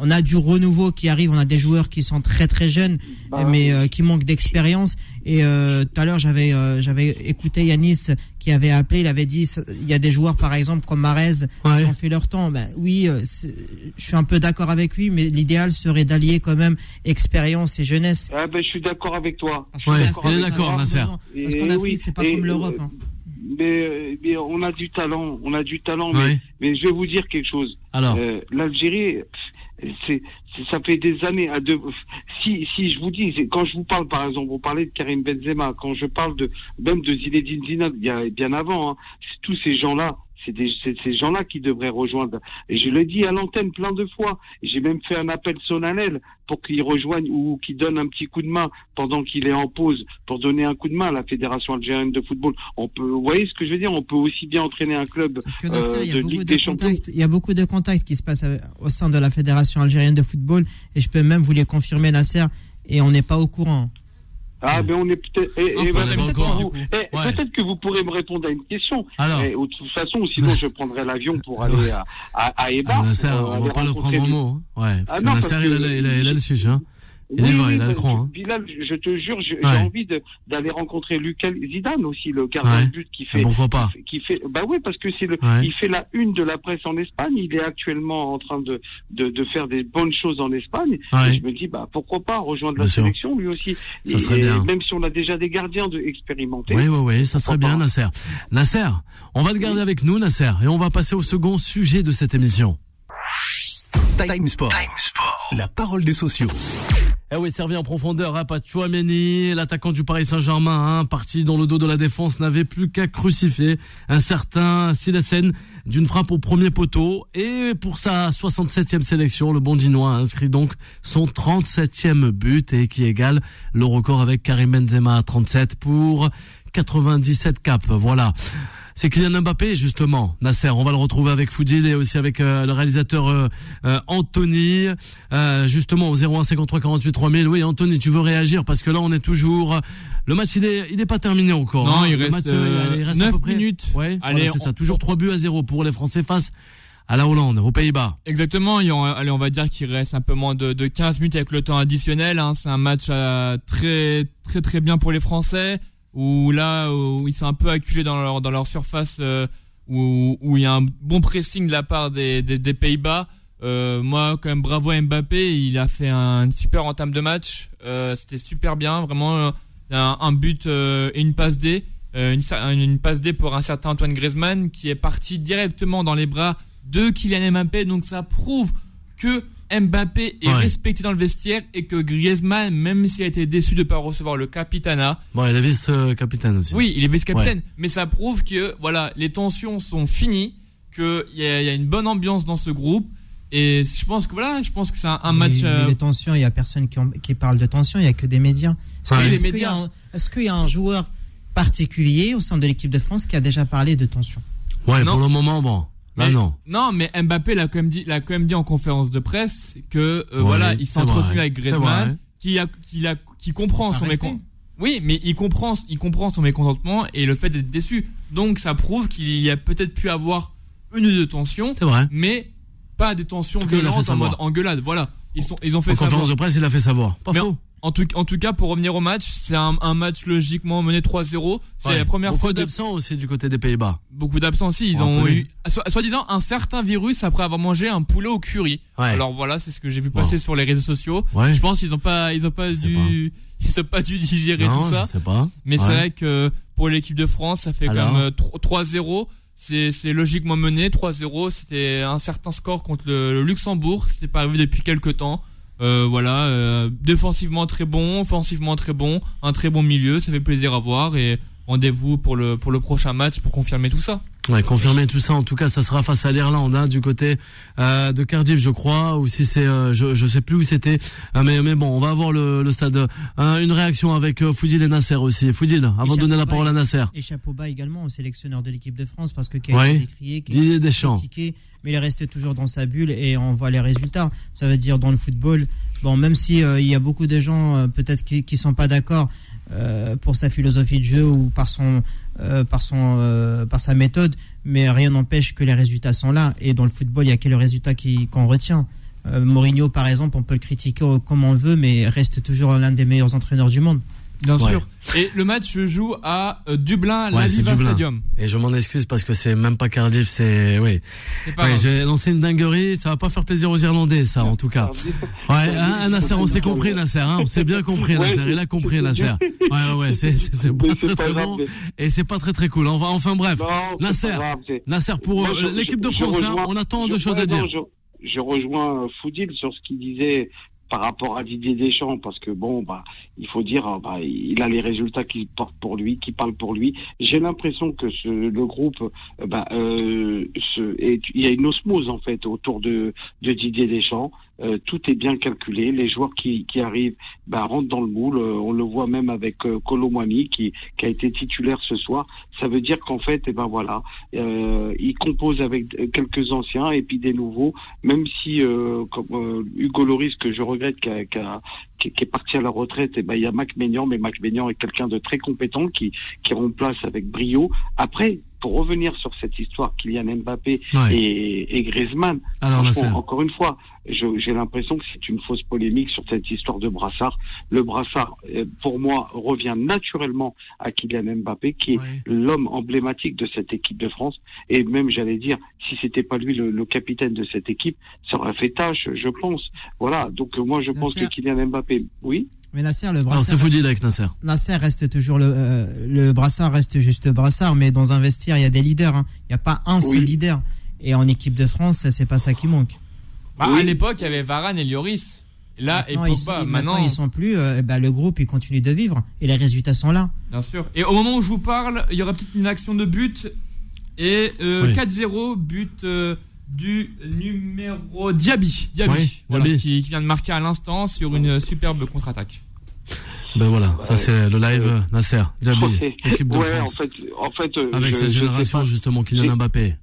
on a du renouveau qui arrive, on a des joueurs qui sont très très jeunes Bah, mais euh, qui manquent d'expérience et euh, tout à l'heure j'avais euh, j'avais écouté Yanis qui avait appelé, il avait dit il y a des joueurs par exemple comme Marez Ouais. qui ont fait leur temps. Ben oui, je suis un peu d'accord avec lui mais l'idéal serait d'allier quand même expérience et jeunesse. Ah ben, je suis d'accord avec toi. Parce Ouais, qu'en il est Afrique, on a d'accord, vraiment Nasser. besoin. Parce qu'en Afrique, oui, c'est pas et, comme l'Europe. euh, hein. Mais, mais on a du talent, on a du talent. Ouais. Mais, mais je vais vous dire quelque chose. Alors, Euh, L'Algérie, c'est, ça fait des années. Si, si je vous dis, quand je vous parle, par exemple, vous parlez de Karim Benzema, quand je parle de même de Zinedine Zidane, il y a bien avant, hein, tous ces gens-là. C'est ces gens-là qui devraient rejoindre. Et je l'ai dit à l'antenne plein de fois. J'ai même fait un appel solennel pour qu'il rejoigne ou qu'il donne un petit coup de main pendant qu'il est en pause pour donner un coup de main à la Fédération algérienne de football. On peut, vous voyez ce que je veux dire? On peut aussi bien entraîner un club euh, de beaucoup Ligue de des Champions. contacts. Il y a beaucoup de contacts qui se passent avec- au sein de la fédération algérienne de football et je peux même vous les confirmer, Nasser. Et on n'est pas au courant. Ah, ben on est peut-être. eh, eh, ben, peut-être que eh, Ouais. peut-être que vous pourrez me répondre à une question. alors, Eh, de toute façon, sinon je prendrai l'avion pour aller à, à, à Eba. ah, pour, euh, on aller va pas le prendre en mot. hein. Ouais, parce Ah que non, parce il a, que- il a, il a le sujet. Hein. Il est vrai, il a le cran, hein. Bilal, je je te jure, j'ai Ouais. envie d'aller rencontrer Lucas Zidane aussi, le gardien Ouais. de but qui fait. Ah, pourquoi pas Qui fait, bah oui, parce que c'est le, Ouais. il fait la une de la presse en Espagne. Il est actuellement en train de de, de faire des bonnes choses en Espagne. Ouais. Et je me dis, bah pourquoi pas rejoindre Bien la sûr. sélection lui aussi. Ça serait et, bien. Même si on a déjà des gardiens de expérimentés. Oui, oui, oui, ça serait bien, pas Nasser. Nasser, on va te garder avec nous, Nasser, et on va passer au second sujet de cette émission. Time Sport. La parole des sociaux. Eh oui, servi en profondeur, hein, pas Chouameni, l'attaquant du Paris Saint-Germain, hein, parti dans le dos de la défense, n'avait plus qu'à crucifier un certain Silesen d'une frappe au premier poteau. Et pour sa 67e sélection, le Bondinois a inscrit donc son 37e but et qui égale le record avec Karim Benzema à 37 pour 97 caps. Voilà. C'est Kylian Mbappé justement, Nasser. On va le retrouver avec Foudil et aussi avec euh, le réalisateur euh, euh, Anthony. Euh, justement au 01 53 48 3000. Oui, Anthony, tu veux réagir parce que là on est toujours. Le match il est il est pas terminé encore. Non, hein. il Le reste, match, euh, il reste à 9 peu près- minutes. Ouais. Allez, voilà, c'est on- ça. Toujours 3 buts à 0 pour les Français face à la Hollande, aux Pays-Bas. Exactement, et on, allez, on va dire qu'il reste un peu moins de, de 15 minutes avec le temps additionnel. hein. C'est un match euh, très très très bien pour les Français, où là où ils sont un peu acculés dans leur dans leur surface, euh, où, où il y a un bon pressing de la part des, des, Pays-Bas. Euh, moi, quand même, bravo à Mbappé, il a fait un super entame de match. Euh, C'était super bien, vraiment euh, un, but euh, et une passe D. Euh, une, une passe D pour un certain Antoine Griezmann qui est parti directement dans les bras de Kylian Mbappé. Donc ça prouve que Mbappé est Ouais. respecté dans le vestiaire et que Griezmann, même s'il a été déçu de ne pas recevoir le capitana, Bon, il est vice-capitaine aussi. oui, il est vice-capitaine, mais ça prouve que voilà, les tensions sont finies, qu'il y, y a une bonne ambiance dans ce groupe. Et je pense que voilà, je pense que c'est un, un match. Mais- euh, mais les tensions, il y a personne qui, en- qui parle de tensions, il y a que des médias. Est-ce Ouais. est-ce qu'il y, médias. a un- est-ce qu'il y a un joueur particulier au sein de l'équipe de France qui a déjà parlé de tensions? Ouais, Non. pour le moment, bon. Là, mais- non. Non, mais Mbappé l'a quand même dit, l'a quand même dit en conférence de presse que euh, Ouais, voilà, il s'est c'est entretenu vrai, avec Griezmann, qui a, qui a, qui comprend son mécontentement. Oui, mais il comprend, il comprend son mécontentement et le fait d'être déçu. Donc ça prouve qu'il y a peut-être pu avoir une ou deux tensions, C'est vrai. mais pas des tensions violentes en mode engueulade. Voilà, ils sont, ils ont fait En savoir. conférence de presse, il a fait savoir. Pas Mais faux. En tout, en tout cas, pour revenir au match, c'est un, un match logiquement mené 3-0. C'est Ouais. la première Beaucoup fois de d'absents aussi du côté des Pays-Bas. beaucoup d'absents aussi. Ils On ont eu, so- soi-disant, un certain virus après avoir mangé un poulet au curry. Ouais. Alors voilà, c'est ce que j'ai vu passer sur les réseaux sociaux. Ouais. Je pense qu'ils ont pas, ils ont pas dû, ils ont pas dû digérer non, tout ça. je sais pas. Mais c'est vrai que pour l'équipe de France, ça fait Alors quand même euh, tro- 3-0. C'est, c'est logiquement mené. 3-0, c'était un certain score contre le, le Luxembourg. C'était pas arrivé depuis quelques temps. Euh, voilà, euh, défensivement très bon, offensivement très bon, un très bon milieu, ça fait plaisir à voir et rendez-vous pour le pour le prochain match pour confirmer tout ça. Ouais, confirmer tout ça. En tout cas, ça sera face à l'Irlande, hein, du côté euh, de Cardiff, je crois, ou si c'est, euh, je, je sais plus où c'était. Euh, mais mais bon, on va avoir le, le stade. Une réaction avec Foudil et Nasser aussi. Foudil, avant de donner la parole à Nasser. Et chapeau bas également au sélectionneur de l'équipe de France parce que qui a été décrié, qui a été critiqué, mais il est resté toujours dans sa bulle et on voit les résultats. Ça veut dire dans le football, bon, même si il y a beaucoup de gens peut-être qui, qui sont pas d'accord euh, pour sa philosophie de jeu ou par son euh, par son euh, par sa méthode, mais rien n'empêche que les résultats sont là. Et dans le football, il y a que le résultat qu'on retient. Euh, Mourinho, par exemple, on peut le critiquer comme on veut, mais reste toujours l'un des meilleurs entraîneurs du monde. Bien Ouais. sûr. Et le match se joue à euh, Dublin, Ouais, Dublin. Stadium. Et je m'en excuse parce que c'est même pas Cardiff, c'est oui. Ouais, j'ai lancé une dinguerie, ça va pas faire plaisir aux Irlandais, ça en tout cas. Ouais, hein, Nasser, on s'est compris, Nasser, hein, on s'est bien compris, Ouais, Nasser, il a compris, Nasser. Ouais, ouais, ouais, c'est pas très très bon et c'est pas très très cool. Enfin, enfin bref, Nasser, Nasser pour euh, l'équipe de France, hein, on a tant de choses à dire. je rejoins euh, Foudil sur ce qu'il disait par rapport à Didier Deschamps, parce que bon, bah, il faut dire, euh, bah, il a les résultats qui portent pour lui, qui parlent pour lui. J'ai l'impression que ce, le groupe, euh, bah, euh, il y a une osmose en fait autour de, de Didier Deschamps. Euh, tout est bien calculé. Les joueurs qui, arrivent bah, rentrent dans le moule. Euh, on le voit même avec euh, qui, a été titulaire ce soir. Ça veut dire qu'en fait, eh ben voilà, euh, il compose avec quelques anciens et puis des nouveaux. Même si, comme Hugo Loris, que je regrette, qui, est parti à la retraite, et ben il y a Mac Maignan, mais Mac Maignan est quelqu'un de très compétent qui qui remplace avec brio. Après, pour revenir sur cette histoire Kylian Mbappé Ouais. et, et Griezmann, Alors, encore une fois, j'ai l'impression que c'est une fausse polémique sur cette histoire de brassard. Le brassard, euh, pour moi, revient naturellement à Kylian Mbappé, qui est Ouais. l'homme emblématique de cette équipe de France. Et même, j'allais dire, si c'était pas lui le, le capitaine de cette équipe, ça aurait fait tâche, je pense. Voilà. Donc moi, je pense que Kylian Mbappé, oui? Mais Nasser, le Alors, brassard, c'est Foudil avec Nasser. Nasser reste toujours le, euh, le brassard reste juste brassard, mais dans un vestiaire, il y a des leaders. hein. Il n'y a pas un seul Oui. leader. Et en équipe de France, c'est pas ça qui manque. Bah, Oui. À l'époque, il y avait Varane et Lloris. Là, et Maintenant, ils, Pogba. sont- Maintenant, maintenant, ils sont plus. euh, bah, le groupe, il continue de vivre. Et les résultats sont là. Bien sûr. Et au moment où je vous parle, il y aura peut-être une action de but. Et euh, Oui. 4-0, but euh, du numéro Diaby. Diaby, Oui, voilà, Diaby. Qui, qui vient de marquer à l'instant sur une superbe contre-attaque. Ben voilà, ça c'est le live euh, Nasser, Diaby, équipe de ouais, en France. fait, en fait, euh, Avec je- cette génération pas. justement, Kylian Mbappé.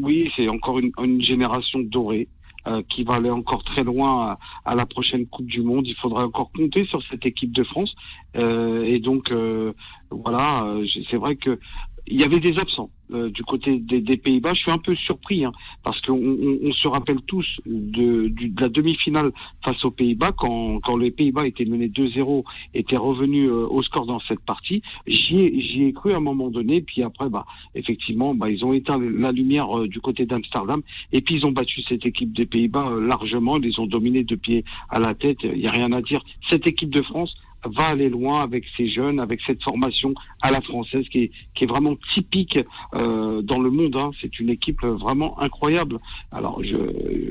Oui, c'est encore une, une génération dorée euh, qui va aller encore très loin à, à la prochaine Coupe du Monde. Il faudra encore compter sur cette équipe de France. Euh, et donc, euh, voilà, c'est vrai que il y avait des absents euh, du côté des, Pays-Bas. Je suis un peu surpris hein, parce qu'on on, se rappelle tous de, la demi-finale face aux Pays-Bas quand, quand les Pays-Bas étaient menés 2-0, étaient revenus euh, au score dans cette partie. J'y ai, cru à un moment donné, puis après, bah, effectivement, bah, ils ont éteint la lumière euh, du côté d'Amsterdam et puis ils ont battu cette équipe des Pays-Bas largement. Ils ont dominés de pied à la tête. Il n'y a rien à dire. Cette équipe de France va aller loin avec ces jeunes, avec cette formation à la française qui est, qui est vraiment typique euh, dans le monde. hein. C'est une équipe vraiment incroyable. Alors je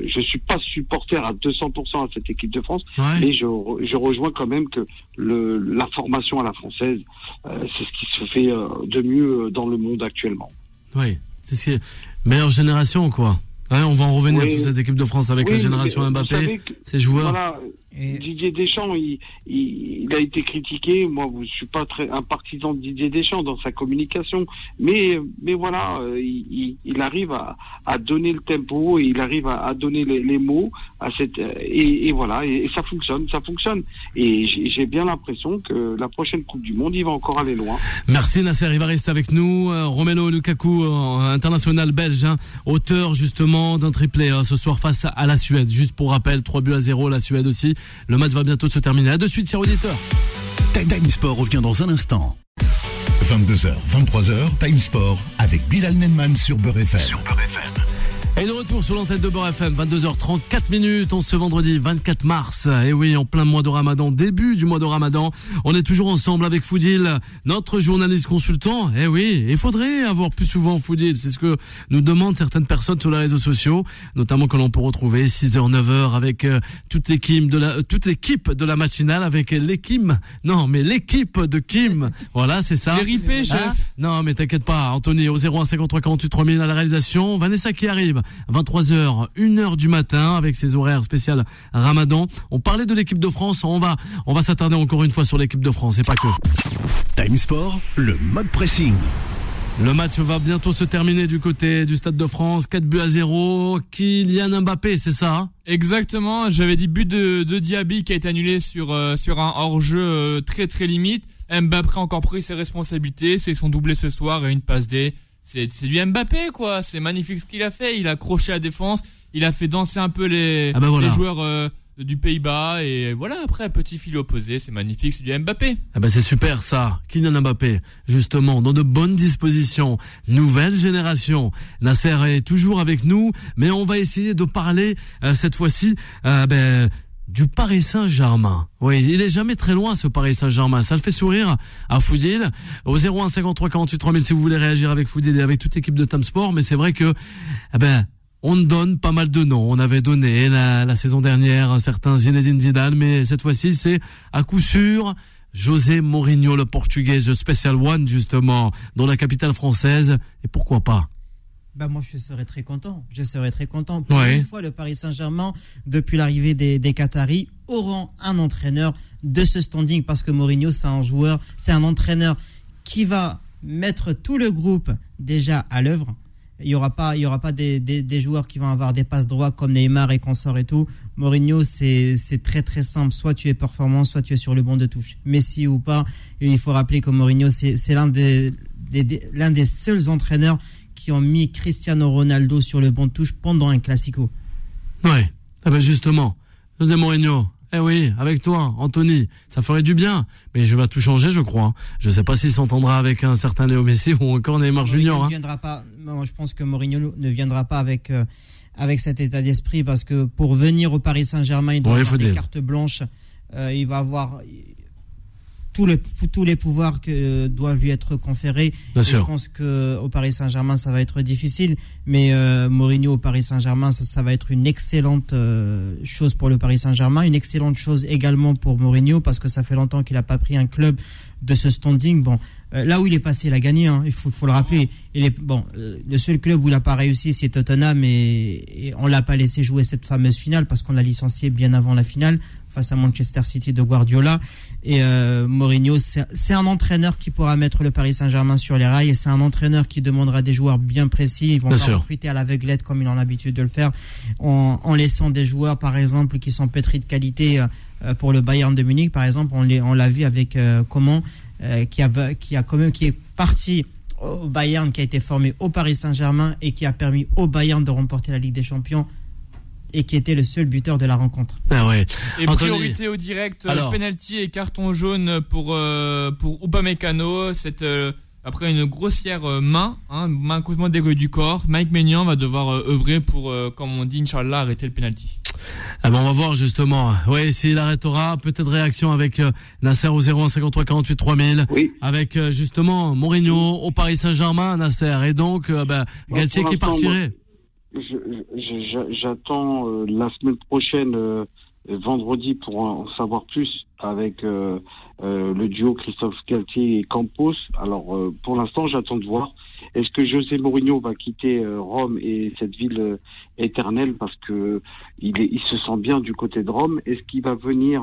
je suis pas supporter à 200% à cette équipe de France, Ouais. mais je, re- je rejoins quand même que le, la formation à la française, euh, c'est ce qui se fait euh, de mieux dans le monde actuellement. Oui, c'est ce qui est meilleure génération quoi. On va en revenir Oui. sur cette équipe de France avec Oui, la génération Mbappé, ces joueurs. Voilà, Et Didier Deschamps, il, il, il a été critiqué. Moi, je suis pas très un partisan de Didier Deschamps dans sa communication, mais mais voilà, euh, il, il- il arrive à, à donner le tempo et il arrive à, à donner les, les mots à cette euh, et, et voilà et, et ça fonctionne, ça fonctionne. Et j'ai bien l'impression que la prochaine Coupe du Monde, il va encore aller loin. Merci Nasser, il va rester avec nous. Euh, Romelu Lukaku, international belge, hein, auteur justement d'un triplé hein, ce soir face à la Suède. Juste pour rappel, 3 buts à 0, la Suède aussi. Le match va bientôt se terminer. À de suite, chers auditeurs. Time Sport revient dans un instant. 22h, 23h, Time Sport avec Bilal Nenman sur Beurre FM. Et de retour sur l'antenne de Beurre FM, 22h34 minutes, on ce vendredi 24 mars. Et oui, en plein mois de Ramadan, début du mois de Ramadan. On est toujours ensemble avec Foudil, notre journaliste consultant. Et oui, il faudrait avoir plus souvent Foudil. C'est ce que nous demandent certaines personnes sur les réseaux sociaux, notamment que l'on peut retrouver 6h, 9h avec euh, toute l'équipe de la, toute l'équipe de la matinale avec l'équipe. Non, mais l'équipe de Kim. Voilà, c'est ça. Ripés, chef. Hein non, mais t'inquiète pas, Anthony, au 01 53 48 3000 à la réalisation. Vanessa qui arrive, 23h, 1h du matin, avec ses horaires spéciales Ramadan. On parlait de l'équipe de France, on va, on va s'attarder encore une fois sur l'équipe de France, et pas que. Time Sport, le mode pressing. Le match va bientôt se terminer du côté du Stade de France, 4 buts à 0. Kylian Mbappé, c'est ça? Exactement, j'avais dit but de, de Diaby qui a été annulé sur, euh, sur un hors-jeu euh, très très limite. Mbappé a encore pris ses responsabilités, c'est son doublé ce soir et une passe D. C'est c'est du Mbappé quoi, c'est magnifique ce qu'il a fait, il a accroché la défense, il a fait danser un peu les, Ah bah voilà. les joueurs euh, du Pays-Bas. Et voilà après petit fil opposé, c'est magnifique, c'est du Mbappé. Ah ben c'est super ça, Kylian Mbappé, justement, dans de bonnes dispositions, nouvelle génération. Nasser est toujours avec nous, mais on va essayer de parler euh, cette fois-ci euh, ben, du Paris Saint-Germain. Oui, il est jamais très loin ce Paris Saint-Germain. Ça le fait sourire à Foudil au 01 53 48 3000 si vous voulez réagir avec Foudil et avec toute l'équipe de Tam Sport. Mais c'est vrai que, eh ben, on donne pas mal de noms. On avait donné la, la saison dernière un certain Zinedine Zidane, mais cette fois-ci c'est à coup sûr José Mourinho, le Portugais, The Special One justement, dans la capitale française. Et pourquoi pas? Bah moi je serais très content. Je serais très content. Pour Ouais. une fois, le Paris Saint-Germain, depuis l'arrivée des, des Qataris, auront un entraîneur de ce standing parce que Mourinho, c'est un joueur, c'est un entraîneur qui va mettre tout le groupe déjà à l'œuvre. Il y aura pas, il y aura pas des, des, des joueurs qui vont avoir des passes droits comme Neymar et consorts et tout. Mourinho, c'est très très simple. Soit tu es performant, soit tu es sur le banc de touche. Messi ou pas. Et il faut rappeler que Mourinho, c'est c'est l'un des l'un des seuls entraîneurs qui ont mis Cristiano Ronaldo sur le banc de touche pendant un classico. Ouais, ah ben justement, José Mourinho, eh oui, avec toi, Anthony, ça ferait du bien. Mais je vais tout changer, je crois. Je ne sais pas s'il s'entendra avec un certain Léo Messi ou encore Neymar Junior. Ne hein. viendra pas, je pense que Mourinho ne viendra pas avec, euh, avec cet état d'esprit parce que pour venir au Paris Saint-Germain, il doit avoir des cartes blanches. Euh, il va avoir tous les, tous les pouvoirs que euh, doivent lui être conférés. Je pense qu'au Paris Saint-Germain, ça va être difficile, mais euh, Mourinho au Paris Saint-Germain, ça, va être une excellente euh, chose pour le Paris Saint-Germain, une excellente chose également pour Mourinho, parce que ça fait longtemps qu'il n'a pas pris un club de ce standing. Bon, là où il est passé, il a gagné, hein, il faut, faut, le rappeler. Il est, bon, le seul club où il n'a pas réussi, c'est Tottenham, et, et on l'a pas laissé jouer cette fameuse finale, parce qu'on l'a licencié bien avant la finale face à Manchester City de Guardiola. Et euh, Mourinho, c'est un entraîneur qui pourra mettre le Paris Saint-Germain sur les rails et c'est un entraîneur qui demandera des joueurs bien précis. Ils vont pas recruter à l'aveuglette comme ils ont l'habitude de le faire en, laissant des joueurs, par exemple, qui sont pétris de qualité euh, pour le Bayern de Munich, par exemple. On l'a vu avec euh, comment qui a qui a quand même qui est parti au Bayern, qui a été formé au Paris Saint-Germain et qui a permis au Bayern de remporter la Ligue des Champions et qui était le seul buteur de la rencontre. Ah ouais. Et priorité au direct, Alors. penalty et carton jaune pour euh, pour Upamecano, cette euh, après une grossière euh, main, hein, main complètement dégoûtée du corps, Mike Maignan va devoir œuvrer pour, comme on dit, Inch'Allah, arrêter le penalty. Ah ben on va voir justement. Ouais, s'il arrêtera, peut-être réaction avec Nasser au 01 53 48 3000. Oui. Avec justement Mourinho au Paris Saint-Germain, Nasser. Et donc, ben, Galtier qui partirait j'attends euh, la semaine prochaine, euh, vendredi, pour en savoir plus avec euh, le duo Christophe Galtier et Campos. Alors, pour l'instant, j'attends de voir. Est-ce que José Mourinho va quitter Rome et cette ville éternelle parce que il, est, il se sent bien du côté de Rome? Est-ce qu'il va venir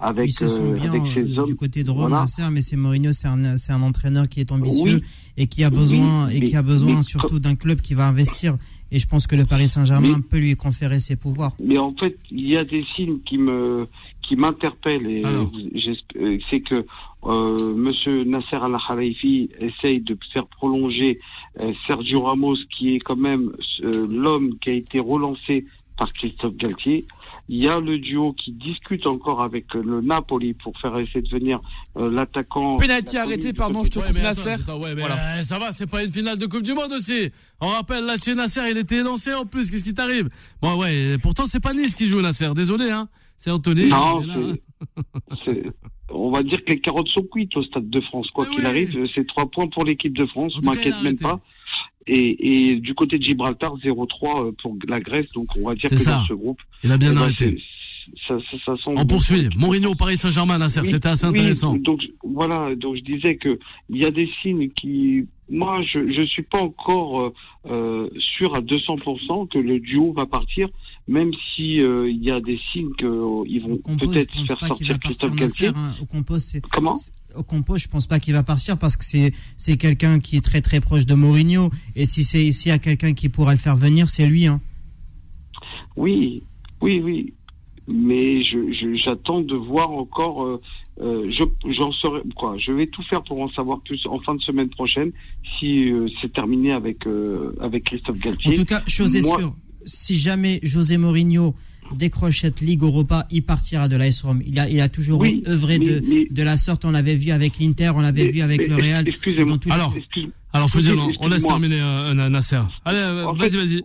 avec, il avec ses hommes du côté de Rome, mais c'est Mourinho, c'est un, un, entraîneur qui est ambitieux et qui a besoin et qui a besoin surtout d'un club qui va investir. Et je pense que le Paris Saint-Germain peut lui conférer ses pouvoirs. Mais en fait, il y a des signes qui me qui m'interpellent et euh, c'est que euh, Monsieur Nasser Al Khelaifi essaye de faire prolonger euh, Sergio Ramos, qui est quand même euh, l'homme qui a été relancé par Christophe Galtier. Il y a le duo qui discute encore avec le Napoli pour faire essayer de venir euh, l'attaquant. Penalty arrêté, pardon, je te coupe Nasser. Euh, ça va, c'est pas une finale de Coupe du Monde aussi. On rappelle, là, chez Nasser, il était élancé en plus. Qu'est-ce qui t'arrive? Bon, ouais, pourtant, c'est pas Nice qui joue Nasser. Désolé, hein. C'est Anthony. Non, on va dire que les carottes sont cuites au Stade de France. Quoi qu'il arrive, c'est trois points pour l'équipe de France. M'inquiète même pas. Et, du côté de Gibraltar, 0-3 euh, pour la Grèce. Donc on va dire que dans ce groupe. Il a bien eh ben, arrêté. Ça, ça, on poursuit. Mourinho, Paris Saint-Germain, c'était assez intéressant. donc voilà, donc je disais que il y a des signes qui, moi, je ne suis pas encore euh, euh, sûr à 200% que le duo va partir, même si il y a des signes qu'ils vont peut-être faire sortir Christophe Galtier. Hein. Au compost, Comment? au compost, je pense pas qu'il va partir parce que c'est c'est quelqu'un qui est très très proche de Mourinho et si c'est s'il y a quelqu'un qui pourra le faire venir, c'est lui hein. Oui, oui, oui. Mais j'attends de voir encore. Euh, euh, j'en saurai quoi. Je vais tout faire pour en savoir plus en fin de semaine prochaine si euh, c'est terminé avec avec Christophe Galtier. En tout cas, chose est sûre, si jamais José Mourinho décroche cette Ligue Europa, il partira de l'AS Rome. Il a, il a toujours œuvré de, de la sorte. On l'avait vu avec l'Inter, on l'avait vu avec le Real. Excusez-moi. Alors, alors faut dire, on laisse terminer euh, Nasser. Allez, euh, vas-y, vas-y.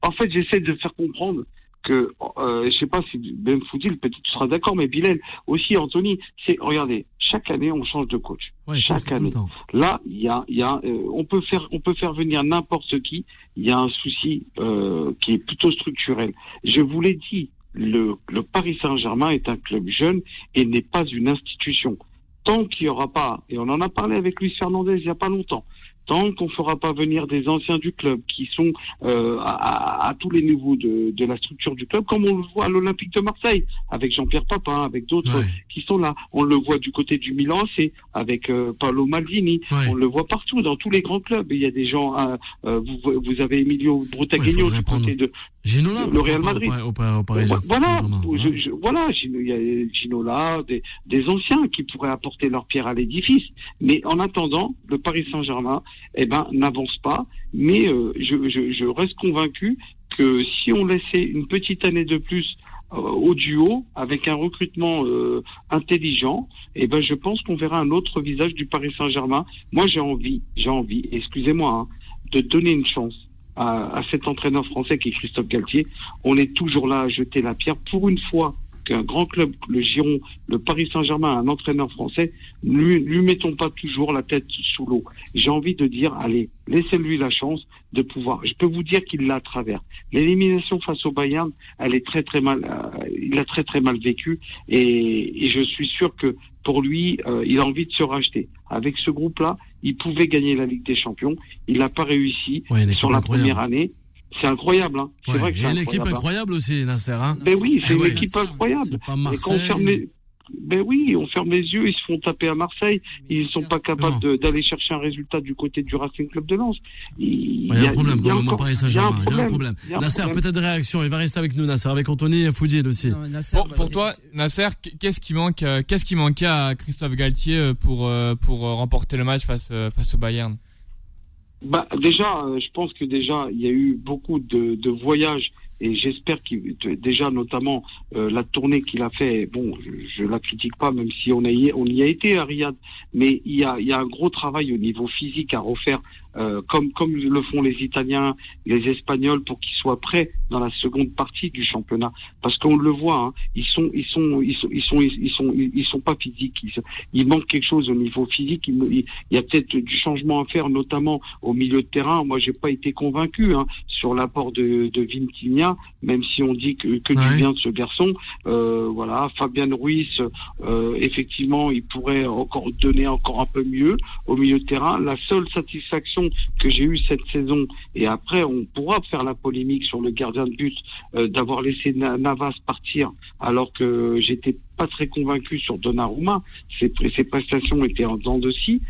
En fait, j'essaie de faire comprendre que euh, je sais pas si Ben Foudil peut-être tu seras d'accord, mais Bilal aussi Anthony, c'est regardez, chaque année on change de coach. chaque année. Là, il y a, y a euh, on peut faire on peut faire venir n'importe qui. Il y a un souci euh, qui est plutôt structurel. Je vous l'ai dit, le, le Paris Saint-Germain est un club jeune et n'est pas une institution. Tant qu'il n'y aura pas, et on en a parlé avec Luis Fernandez il n'y a pas longtemps, tant qu'on ne fera pas venir des anciens du club qui sont euh, à, à, tous les niveaux de, de, la structure du club, comme on le voit à l'Olympique de Marseille, avec Jean-Pierre Papin, avec d'autres qui sont là. On le voit du côté du Milan, c'est avec euh, Paolo Maldini. On le voit partout, dans tous les grands clubs. Il y a des gens, euh, euh vous, vous, avez Emilio Brutagheño du côté de Ginola, le Real Madrid. Au, au, au Paris voilà, Saint-Germain, je- je- voilà, il y a Ginola, des, des anciens qui pourraient apporter leur pierre à l'édifice. Mais en attendant, le Paris Saint-Germain, eh ben, n'avance pas. Mais euh, je, je, je reste convaincu que si on laissait une petite année de plus euh, au duo, avec un recrutement euh, intelligent, eh ben, je pense qu'on verra un autre visage du Paris Saint-Germain. Moi, j'ai envie, j'ai envie, excusez-moi, hein, de donner une chance à, à cet entraîneur français qui est Christophe Galtier. On est toujours là à jeter la pierre. Pour une fois qu'un grand club, le Giron, le Paris Saint-Germain, un entraîneur français, lui, lui mettons pas toujours la tête sous l'eau. J'ai envie de dire, allez, laissez-lui la chance de pouvoir. Je peux vous dire qu'il l'a à travers. L'élimination face au Bayern, elle est très très mal, euh, il a très très mal vécu et, et je suis sûr que pour lui, euh, il a envie de se racheter. Avec ce groupe-là, il pouvait gagner la Ligue des Champions. Il n'a pas réussi Ouais, équipe sur la incroyable. première année. C'est incroyable, hein. C'est vrai que et c'est une équipe incroyable. hein. incroyable aussi, Nasser. Hein Ben oui, c'est Eh une ouais. équipe incroyable. c'est pas Et quand on Marseille. ferme les... Ben oui, on ferme les yeux, ils se font taper à Marseille. Ils sont pas capables d'aller chercher un résultat du côté du Racing Club de Lens. Il y a un problème il y a un Saint-Germain. Il y a un problème. Nasser, peut-être des réactions. Il va rester avec nous, Nasser, avec Anthony et Foudil aussi. Non, Nasser, Pour, bah, pour toi, Nasser, qu'est-ce qui manque, euh, qu'est-ce qui manquait à Christophe Galtier euh, pour euh, pour remporter le match face euh, face au Bayern? Bah, déjà, euh, je pense que déjà, il y a eu beaucoup de, de voyages et j'espère qu'il déjà notamment euh, la tournée qu'il a fait. Bon, je, je la critique pas, même si on, a on y a été à Riyad, mais il y a, il y a un gros travail au niveau physique à refaire, euh, comme comme le font les Italiens, les Espagnols, pour qu'ils soient prêts dans la seconde partie du championnat. Parce qu'on le voit, hein, ils sont ils sont ils sont ils sont ils sont ils sont pas physiques. Ils, il manque quelque chose au niveau physique. Il, il- il y a peut-être du changement à faire, notamment au milieu de terrain. Moi, j'ai pas été convaincu hein, sur l'apport de, de Vintimia, même si on dit que, que Ouais. du bien de ce garçon. Euh, voilà, Fabien Ruiz, euh, effectivement, il pourrait encore donner encore un peu mieux au milieu de terrain. La seule satisfaction que j'ai eue cette saison, et après on pourra faire la polémique sur le gardien de but, euh, d'avoir laissé Na- Navas partir alors que j'étais pas très convaincu sur Donnarumma. Ses, ses prestations étaient en dents de scie.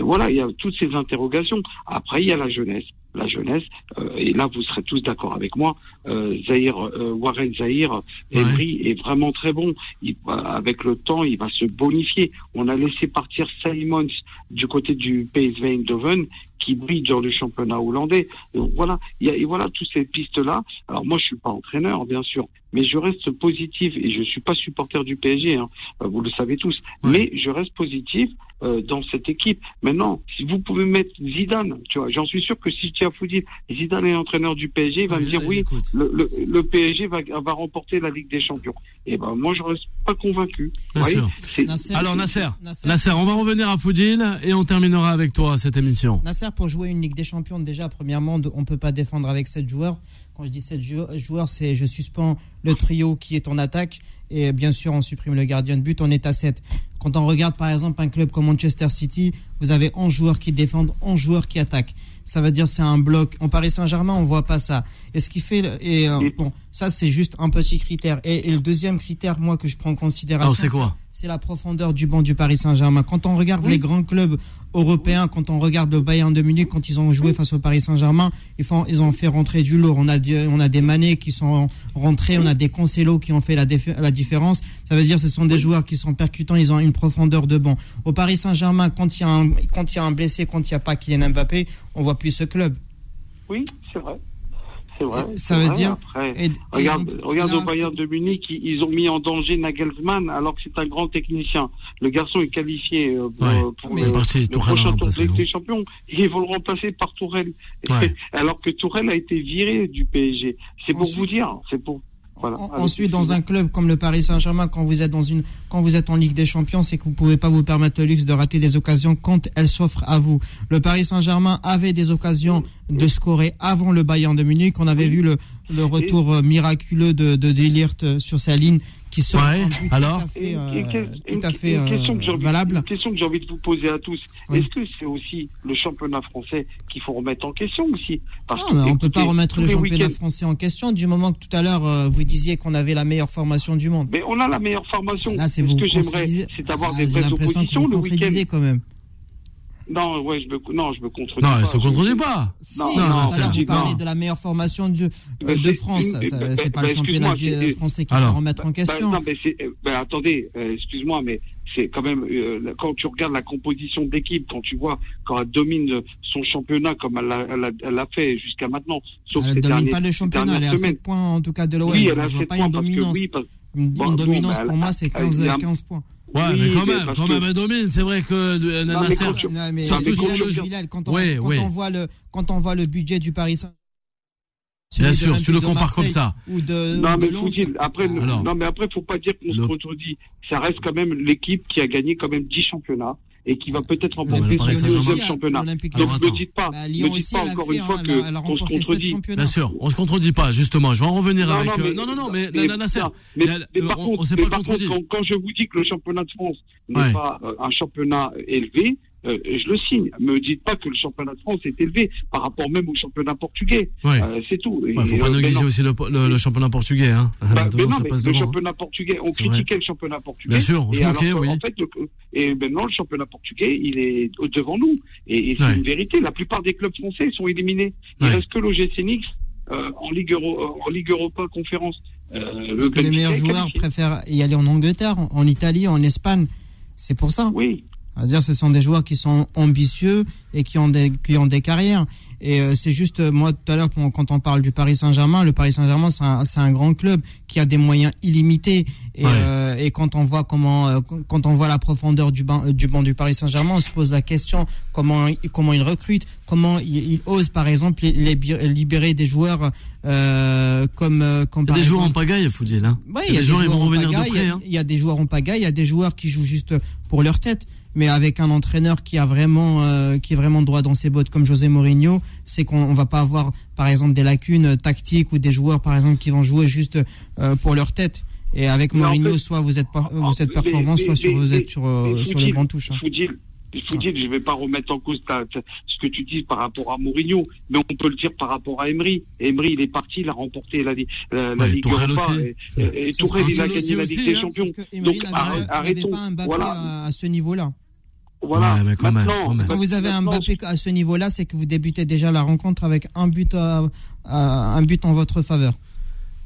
Voilà, il y a toutes ces interrogations. Après, il y a la jeunesse. La jeunesse, euh, et là vous serez tous d'accord avec moi, euh, Zahir, euh, Warren Zahir, Emery est vraiment très bon. Il, euh, avec le temps, il va se bonifier. On a laissé partir Simons du côté du PSV Eindhoven qui brille dans le championnat hollandais. Voilà, il y a, et voilà toutes ces pistes-là. Alors moi, je suis pas entraîneur, bien sûr, mais je reste positif et je suis pas supporter du PSG. Hein, euh, vous le savez tous, mais je reste positif euh, dans cette équipe. Maintenant, si vous pouvez mettre Zidane, tu vois, j'en suis sûr que si tu as foutu Zidane est entraîneur du PSG, il va me dire oui, le, le, le PSG va, va remporter la Ligue des Champions. Et ben moi, je reste pas convaincu. Bien sûr. Nasser, Alors Nasser, Nasser, Nasser, on va revenir à Foudil et on terminera avec toi cette émission. Nasser, pour jouer une Ligue des Champions, déjà, premièrement, on peut pas défendre avec 7 joueurs. Quand je dis 7 jou- joueurs, c'est je suspends le trio qui est en attaque et bien sûr, on supprime le gardien de but, on est à 7. Quand on regarde par exemple un club comme Manchester City, vous avez 11 joueurs qui défendent, 11 joueurs qui attaquent. Ça veut dire c'est un bloc. En Paris Saint-Germain, on voit pas ça. Et ce qui fait et euh, bon, ça c'est juste un petit critère. Et, et le deuxième critère, moi que je prends en considération, Alors c'est quoi? C'est la profondeur du banc du Paris Saint-Germain. Quand on regarde les grands clubs européens, quand on regarde le Bayern de Munich, quand ils ont joué face au Paris Saint-Germain, ils, font, ils ont fait rentrer du lourd. On a, du- on a des Mané qui sont rentrés, on a des Cancelo qui ont fait la, la différence. Ça veut dire que ce sont des joueurs qui sont percutants, ils ont une profondeur de banc. Au Paris Saint-Germain, quand il y, a un- quand il y a un blessé, quand il n'y a pas Kylian Mbappé, on voit plus ce club. Oui, c'est vrai. C'est vrai. Ça c'est veut vrai. dire- Après, Et- et regarde, regarde là, au Bayern de Munich, ils, ils ont mis en danger Nagelsmann alors que c'est un grand technicien. Le garçon est qualifié euh, pour, Ouais. pour Mais le, le prochain tour de des Champions. Et ils vont le remplacer par Tourelle. Ouais. alors que Tourelle a été viré du PSG. C'est pour vous dire. C'est pour. Voilà. Ensuite, dans un club comme le Paris Saint-Germain, quand vous êtes dans une, quand vous êtes en Ligue des Champions, c'est que vous pouvez pas vous permettre le luxe de rater des occasions quand elles s'offrent à vous. Le Paris Saint-Germain avait des occasions de scorer avant le Bayern de Munich. On avait vu le, le retour miraculeux de, de Delirte euh, sur sa ligne qui Ouais, but alors tout à fait, Une- euh, tout à fait une question que j'ai euh, envie- valable. Une question que j'ai envie de vous poser à tous. Oui. Est-ce que c'est aussi le championnat français qu'il faut remettre en question aussi? Parce Non, que, mais on peut écoutez, pas remettre le championnat français en question du moment que tout à l'heure euh, vous disiez qu'on avait la meilleure formation du monde. Mais on a la meilleure formation. Là, c'est Ce que j'aimerais, c'est d'avoir Ah, des vraies l'impression que oppositions vous le week-end. quand même. Non, ouais, je me, non, je me contredis Non, pas. elle se contredit pas. Si, Non, non, vous parlez non. de la meilleure formation du- euh, de c'est France. bah, C'est pas bah, le championnat excuse-moi, du- c'est- français qui va remettre en Bah, question. non, mais c'est, euh, bah, attendez, euh, excuse-moi, mais c'est quand même euh, quand tu regardes la composition d'équipe, quand tu vois quand elle domine son championnat comme elle l'a, elle a- elle l'a fait jusqu'à maintenant, sauf Elle ne domine derniers- pas le championnat, elle est à dernières 7 points en tout cas de l'OM. Oui, elle a Je vois 7 pas points une dominance. oui, parce- Une, dominance bah, pour moi, c'est elle- 15, il y a- 15 points. Ouais, Oui, mais quand mais même, quand que- même, elle domine. C'est vrai que euh, Non, mais Nasser. quand tu- Non, mais Ça, mais Bilal, quand tu- Bilal, quand on, Oui, quand on voit le quand on voit le budget du Paris Saint Bien sûr, tu le compares comme ça. ou de, non, mais Lens. faut dire, après, Alors. non, mais après, faut pas dire qu'on Le- se contredit. Ça reste quand même l'équipe qui a gagné quand même 10 championnats et qui va peut-être remporter le deuxième championnat. Donc, ne dites pas, Bah, ne dites pas encore fait, une fois hein, que qu'on se contredit. Bien sûr, on se contredit pas, justement. Je vais en revenir Non, avec. non, euh, mais- non, non, non, mais mais- Na- Nasser. non, mais- la- mais par on- contre, on s'est mais pas par contre, quand, quand je vous dis que le championnat de France n'est Ouais. pas euh, un championnat élevé, euh, je le signe. Me dites pas que le championnat de France est élevé par rapport même au championnat portugais. Ouais. Euh, c'est tout. Et, Ouais, faut pas euh, négliger aussi le, le- le championnat portugais. Hein. Bah, Maintenant, mais non, ça mais passe le devant. hein. championnat portugais, on critiquait le championnat portugais. Bien sûr, on se moquait, oui. En fait, le- et maintenant, le championnat portugais, il est au- devant nous. Et, et c'est Ouais. une vérité. La plupart des clubs français sont éliminés. Il Ouais. reste que l'OGC Nice euh, en Ligue Euro, en Ligue Europa Conférence. Euh, Parce le que les meilleurs joueurs qualifié. préfèrent y aller en Angleterre, en- en Italie, en Espagne. C'est pour ça. Oui. C'est-à-dire, ce sont des joueurs qui sont ambitieux et qui ont des, qui ont des carrières. Et euh, c'est juste, euh, moi, tout à l'heure, quand on parle du Paris Saint-Germain, le Paris Saint-Germain, c'est un, grand club qui a des moyens illimités. Et, Ouais. euh, et quand on voit comment, euh, quand on voit la profondeur du banc, du banc du Paris Saint-Germain, on se pose la question comment, comment ils recrutent, comment ils, ils osent, par exemple, les, les bi- libérer des joueurs comme, comme Il y a des joueurs en pagaille, faut dire. Là. Ouais, il y a des joueurs, ils vont en revenir de pagaille, près. Il y Hein. il y, a des joueurs en pagaille, il y a des joueurs qui jouent juste pour leur tête. Mais avec un entraîneur qui a vraiment, euh, qui est vraiment droit dans ses bottes, comme José Mourinho, c'est qu'on on va pas avoir, par exemple, des lacunes tactiques ou des joueurs, par exemple, qui vont jouer juste euh, pour leur tête. Et avec Mais en Mourinho, fait- soit vous êtes, par- vous êtes performant, mais- soit sur, mais- vous êtes sur, euh, mais sur les bancs touches. hein. faut dire, il faut dire, je vais pas remettre en cause ta- ta- ce que tu dis par rapport à Mourinho, mais on peut le dire par rapport à Emery. Emery, il est parti, il a remporté la, la, la Ouais, Ligue Europa. Et, et- et Tourelle, il a gagné la aussi, Ligue des hein. Champions. Donc, arrêtons. pas un Mbappé Voilà. à, à ce niveau-là. Voilà. Ouais, mais quand même, Maintenant, quand même. Quand vous avez un Mbappé à ce niveau-là, c'est que vous débutez déjà la rencontre avec un but, à- à- un but en votre faveur.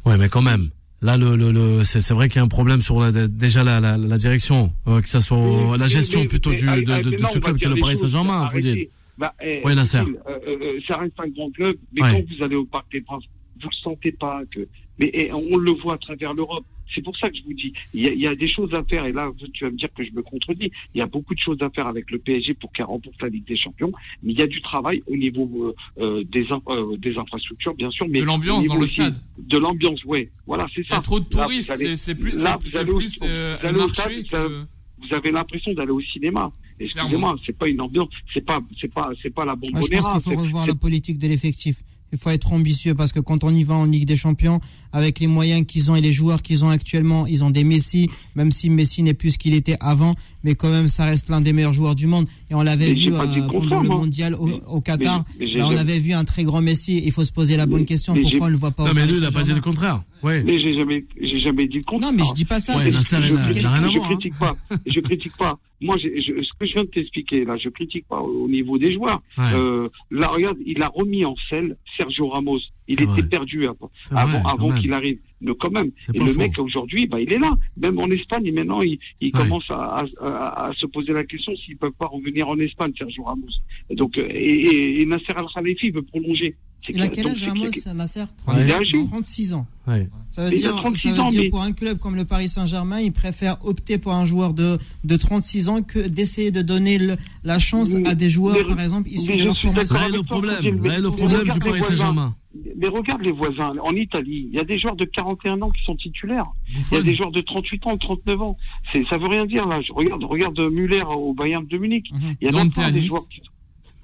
Ouais, mais quand même. Là, le, le, le- c'est c'est vrai qu'il y a un problème sur la, déjà la, la, la direction, euh, que ça soit Mais- la gestion mais- plutôt mais- du, de, arrête- de, de non, ce club que le Paris Saint-Germain, faut dire. Bah, eh, Ouais, Nasser. Gilles, euh, euh, ça reste un grand club, mais Ouais. quand vous allez au Parc des Princes, vous le sentez pas que. Mais on le voit à travers l'Europe. C'est pour ça que je vous dis, il y, a, il y a des choses à faire. Et là, tu vas me dire que je me contredis. Il y a beaucoup de choses à faire avec le PSG pour qu'elle remporte la Ligue des Champions. Mais il y a du travail au niveau euh, euh, des, in- euh, des infrastructures, bien sûr, mais De l'ambiance dans le aussi stade. De l'ambiance, ouais. Voilà, c'est Il y a ça. trop de touristes, c'est- plus, là, c'est- vous au- plus euh, vous le allez au marché stade, que. vous avez l'impression d'aller au cinéma. Excusez-moi, c'est pas une ambiance, c'est pas, c'est pas, c'est pas la Moi, je bombonera. pense qu'il faut revoir la politique de l'effectif. Il faut être ambitieux parce que quand on y va en Ligue des Champions, avec les moyens qu'ils ont et les joueurs qu'ils ont actuellement, ils ont des Messi, même si Messi n'est plus ce qu'il était avant, mais quand même, ça reste l'un des meilleurs joueurs du monde. Et on l'avait vu euh, pendant le mondial au, au Qatar. mais j'ai Bah, on jamais- avait vu un très grand Messi. Il faut se poser la bonne Mais- question mais pourquoi on ne le voit pas Non, au mais lui, il a pas dit le contraire. Ouais. Mais j'ai jamais, j'ai jamais dit le contraire. Non, mais je dis pas ça. Ouais, là, à je voir, hein. critique pas. Je critique pas. Moi, je- ce que je viens de t'expliquer là, je critique pas au au niveau des joueurs. Ouais. Euh, là, regarde, il a remis en selle Sergio Ramos. Il était vrai. perdu avant, qu'il arrive. Mais quand même. Et le faux. mec aujourd'hui, bah, il est là. Même en Espagne, maintenant, il, il Ouais. commence à, à, à- à se poser la question s'ils peuvent pas revenir en Espagne, Sergio Ramos. Et donc, euh, et, et, et Nasser Al Khalifi veut prolonger. C'est Il a que- quel âge Ramos, Nasser Ouais. Il âgé. 36 ans. Ouais. Ça veut Mais a dire, 36 ça veut ans, dire mais- pour un club comme le Paris Saint-Germain, il préfère opter pour un joueur de, de 36 ans que d'essayer de donner le- la chance Mais- à des joueurs, mais- par exemple, issus de leur formation. Là est le problème. Là est le problème du Paris. Saint-Germain. Mais regarde les voisins. En Italie, il y a des joueurs de 41 ans qui sont titulaires. Il y a des joueurs de 38 ans, 39 ans. C'est, ça veut rien dire, là. Je regarde, regarde Muller au Bayern de Munich. Mhm. Il y a à des Nice. joueurs qui...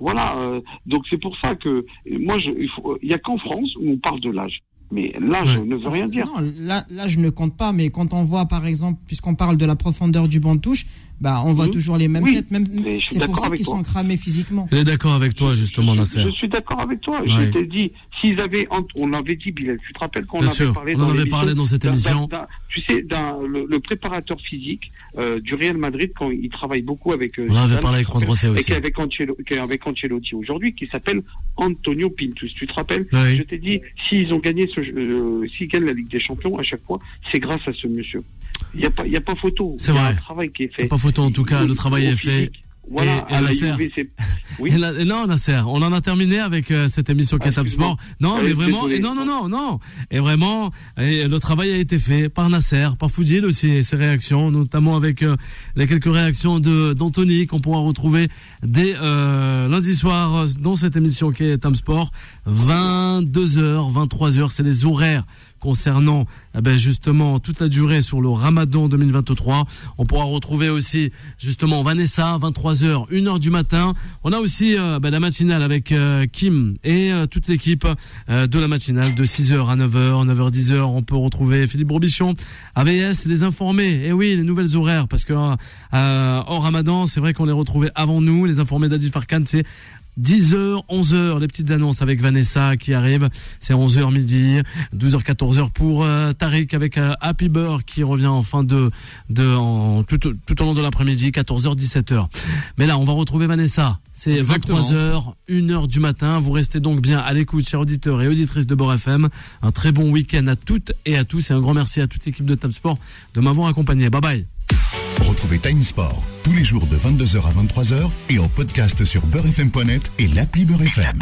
Voilà. euh, donc c'est pour ça que, moi, je, il faut, il y a qu'en France où on parle de l'âge. Mais l'âge Ouais. ne veut rien dire. Non, je ne compte pas, mais quand on voit, par exemple, puisqu'on parle de la profondeur du banc de touche, bah, on voit Mhm. toujours les mêmes Oui, têtes. Même, mais je suis c'est pour d'accord ça avec qu'ils toi. sont cramés physiquement. Il est d'accord avec toi, justement, Nasser. Je suis d'accord avec toi. Ouais. Je t'ai dit, s'ils avaient, ent- on avait dit, Bilal, tu te rappelles qu'on avait sûr, parlé on dans avait parlé dans cette émission. tu sais, d'un, le, le préparateur physique euh, du Real Madrid, quand il travaille beaucoup avec. euh, On en avait Zidane, parlé avec Juan Rosset et aussi. qui est avec, Ancelo- qui est avec Ancelotti aujourd'hui, qui s'appelle Antonio Pintus. Tu te rappelles Oui. Je t'ai dit, s'ils ont gagné, ce, euh, s'ils gagnent la Ligue des Champions à chaque fois, c'est grâce à ce monsieur. Il n'y a pas, y a pas photo. C'est Il y a vrai. un travail qui est fait. Pas photo en tout cas, le travail est fait. Voilà, Et- et à la Nasser UV. Oui. Et et non, Nasser, on en a terminé avec euh, cette émission Ah, excuse-moi. Sport. Non, Ah, mais vraiment, et non, non, non, non. Et vraiment, et le travail a été fait par Nasser, par Foudil aussi, et ses réactions, notamment avec euh, les quelques réactions de d'Anthony qu'on pourra retrouver dès euh, lundi soir dans cette émission qui est Tam Sport. 22h, 23h, c'est les horaires concernant eh ben justement toute la durée sur le Ramadan 2023. On pourra retrouver aussi justement Vanessa 23h 1h du matin. On a aussi euh, ben, la matinale avec euh, Kim et euh, toute l'équipe de la matinale de 6h à 9h, 9h 10h, on peut retrouver Philippe Robichon, AVS les informés. Et oui, les nouvelles horaires parce que hors Ramadan, c'est vrai qu'on les retrouvait avant nous, les informés d'Adi Farkan, c'est 10h, 11h, les petites annonces avec Vanessa qui arrive. C'est 11h midi, 12h, 14h pour euh, Tariq avec euh, Happy Bird qui revient en fin de, de en, tout, au- tout au long de l'après-midi, 14h, 17h. Mais là, on va retrouver Vanessa. C'est Exactement. 23h, 1h du matin. Vous restez donc bien à l'écoute, chers auditeurs et auditrices de Bord FM. Un très bon week-end à toutes et à tous et un grand merci à toute l'équipe de Top Sport de m'avoir accompagné. Bye bye. Retrouvez Time Sport tous les jours de 22h à 23h et en podcast sur beurrefm.net et l'appli Beurrefm.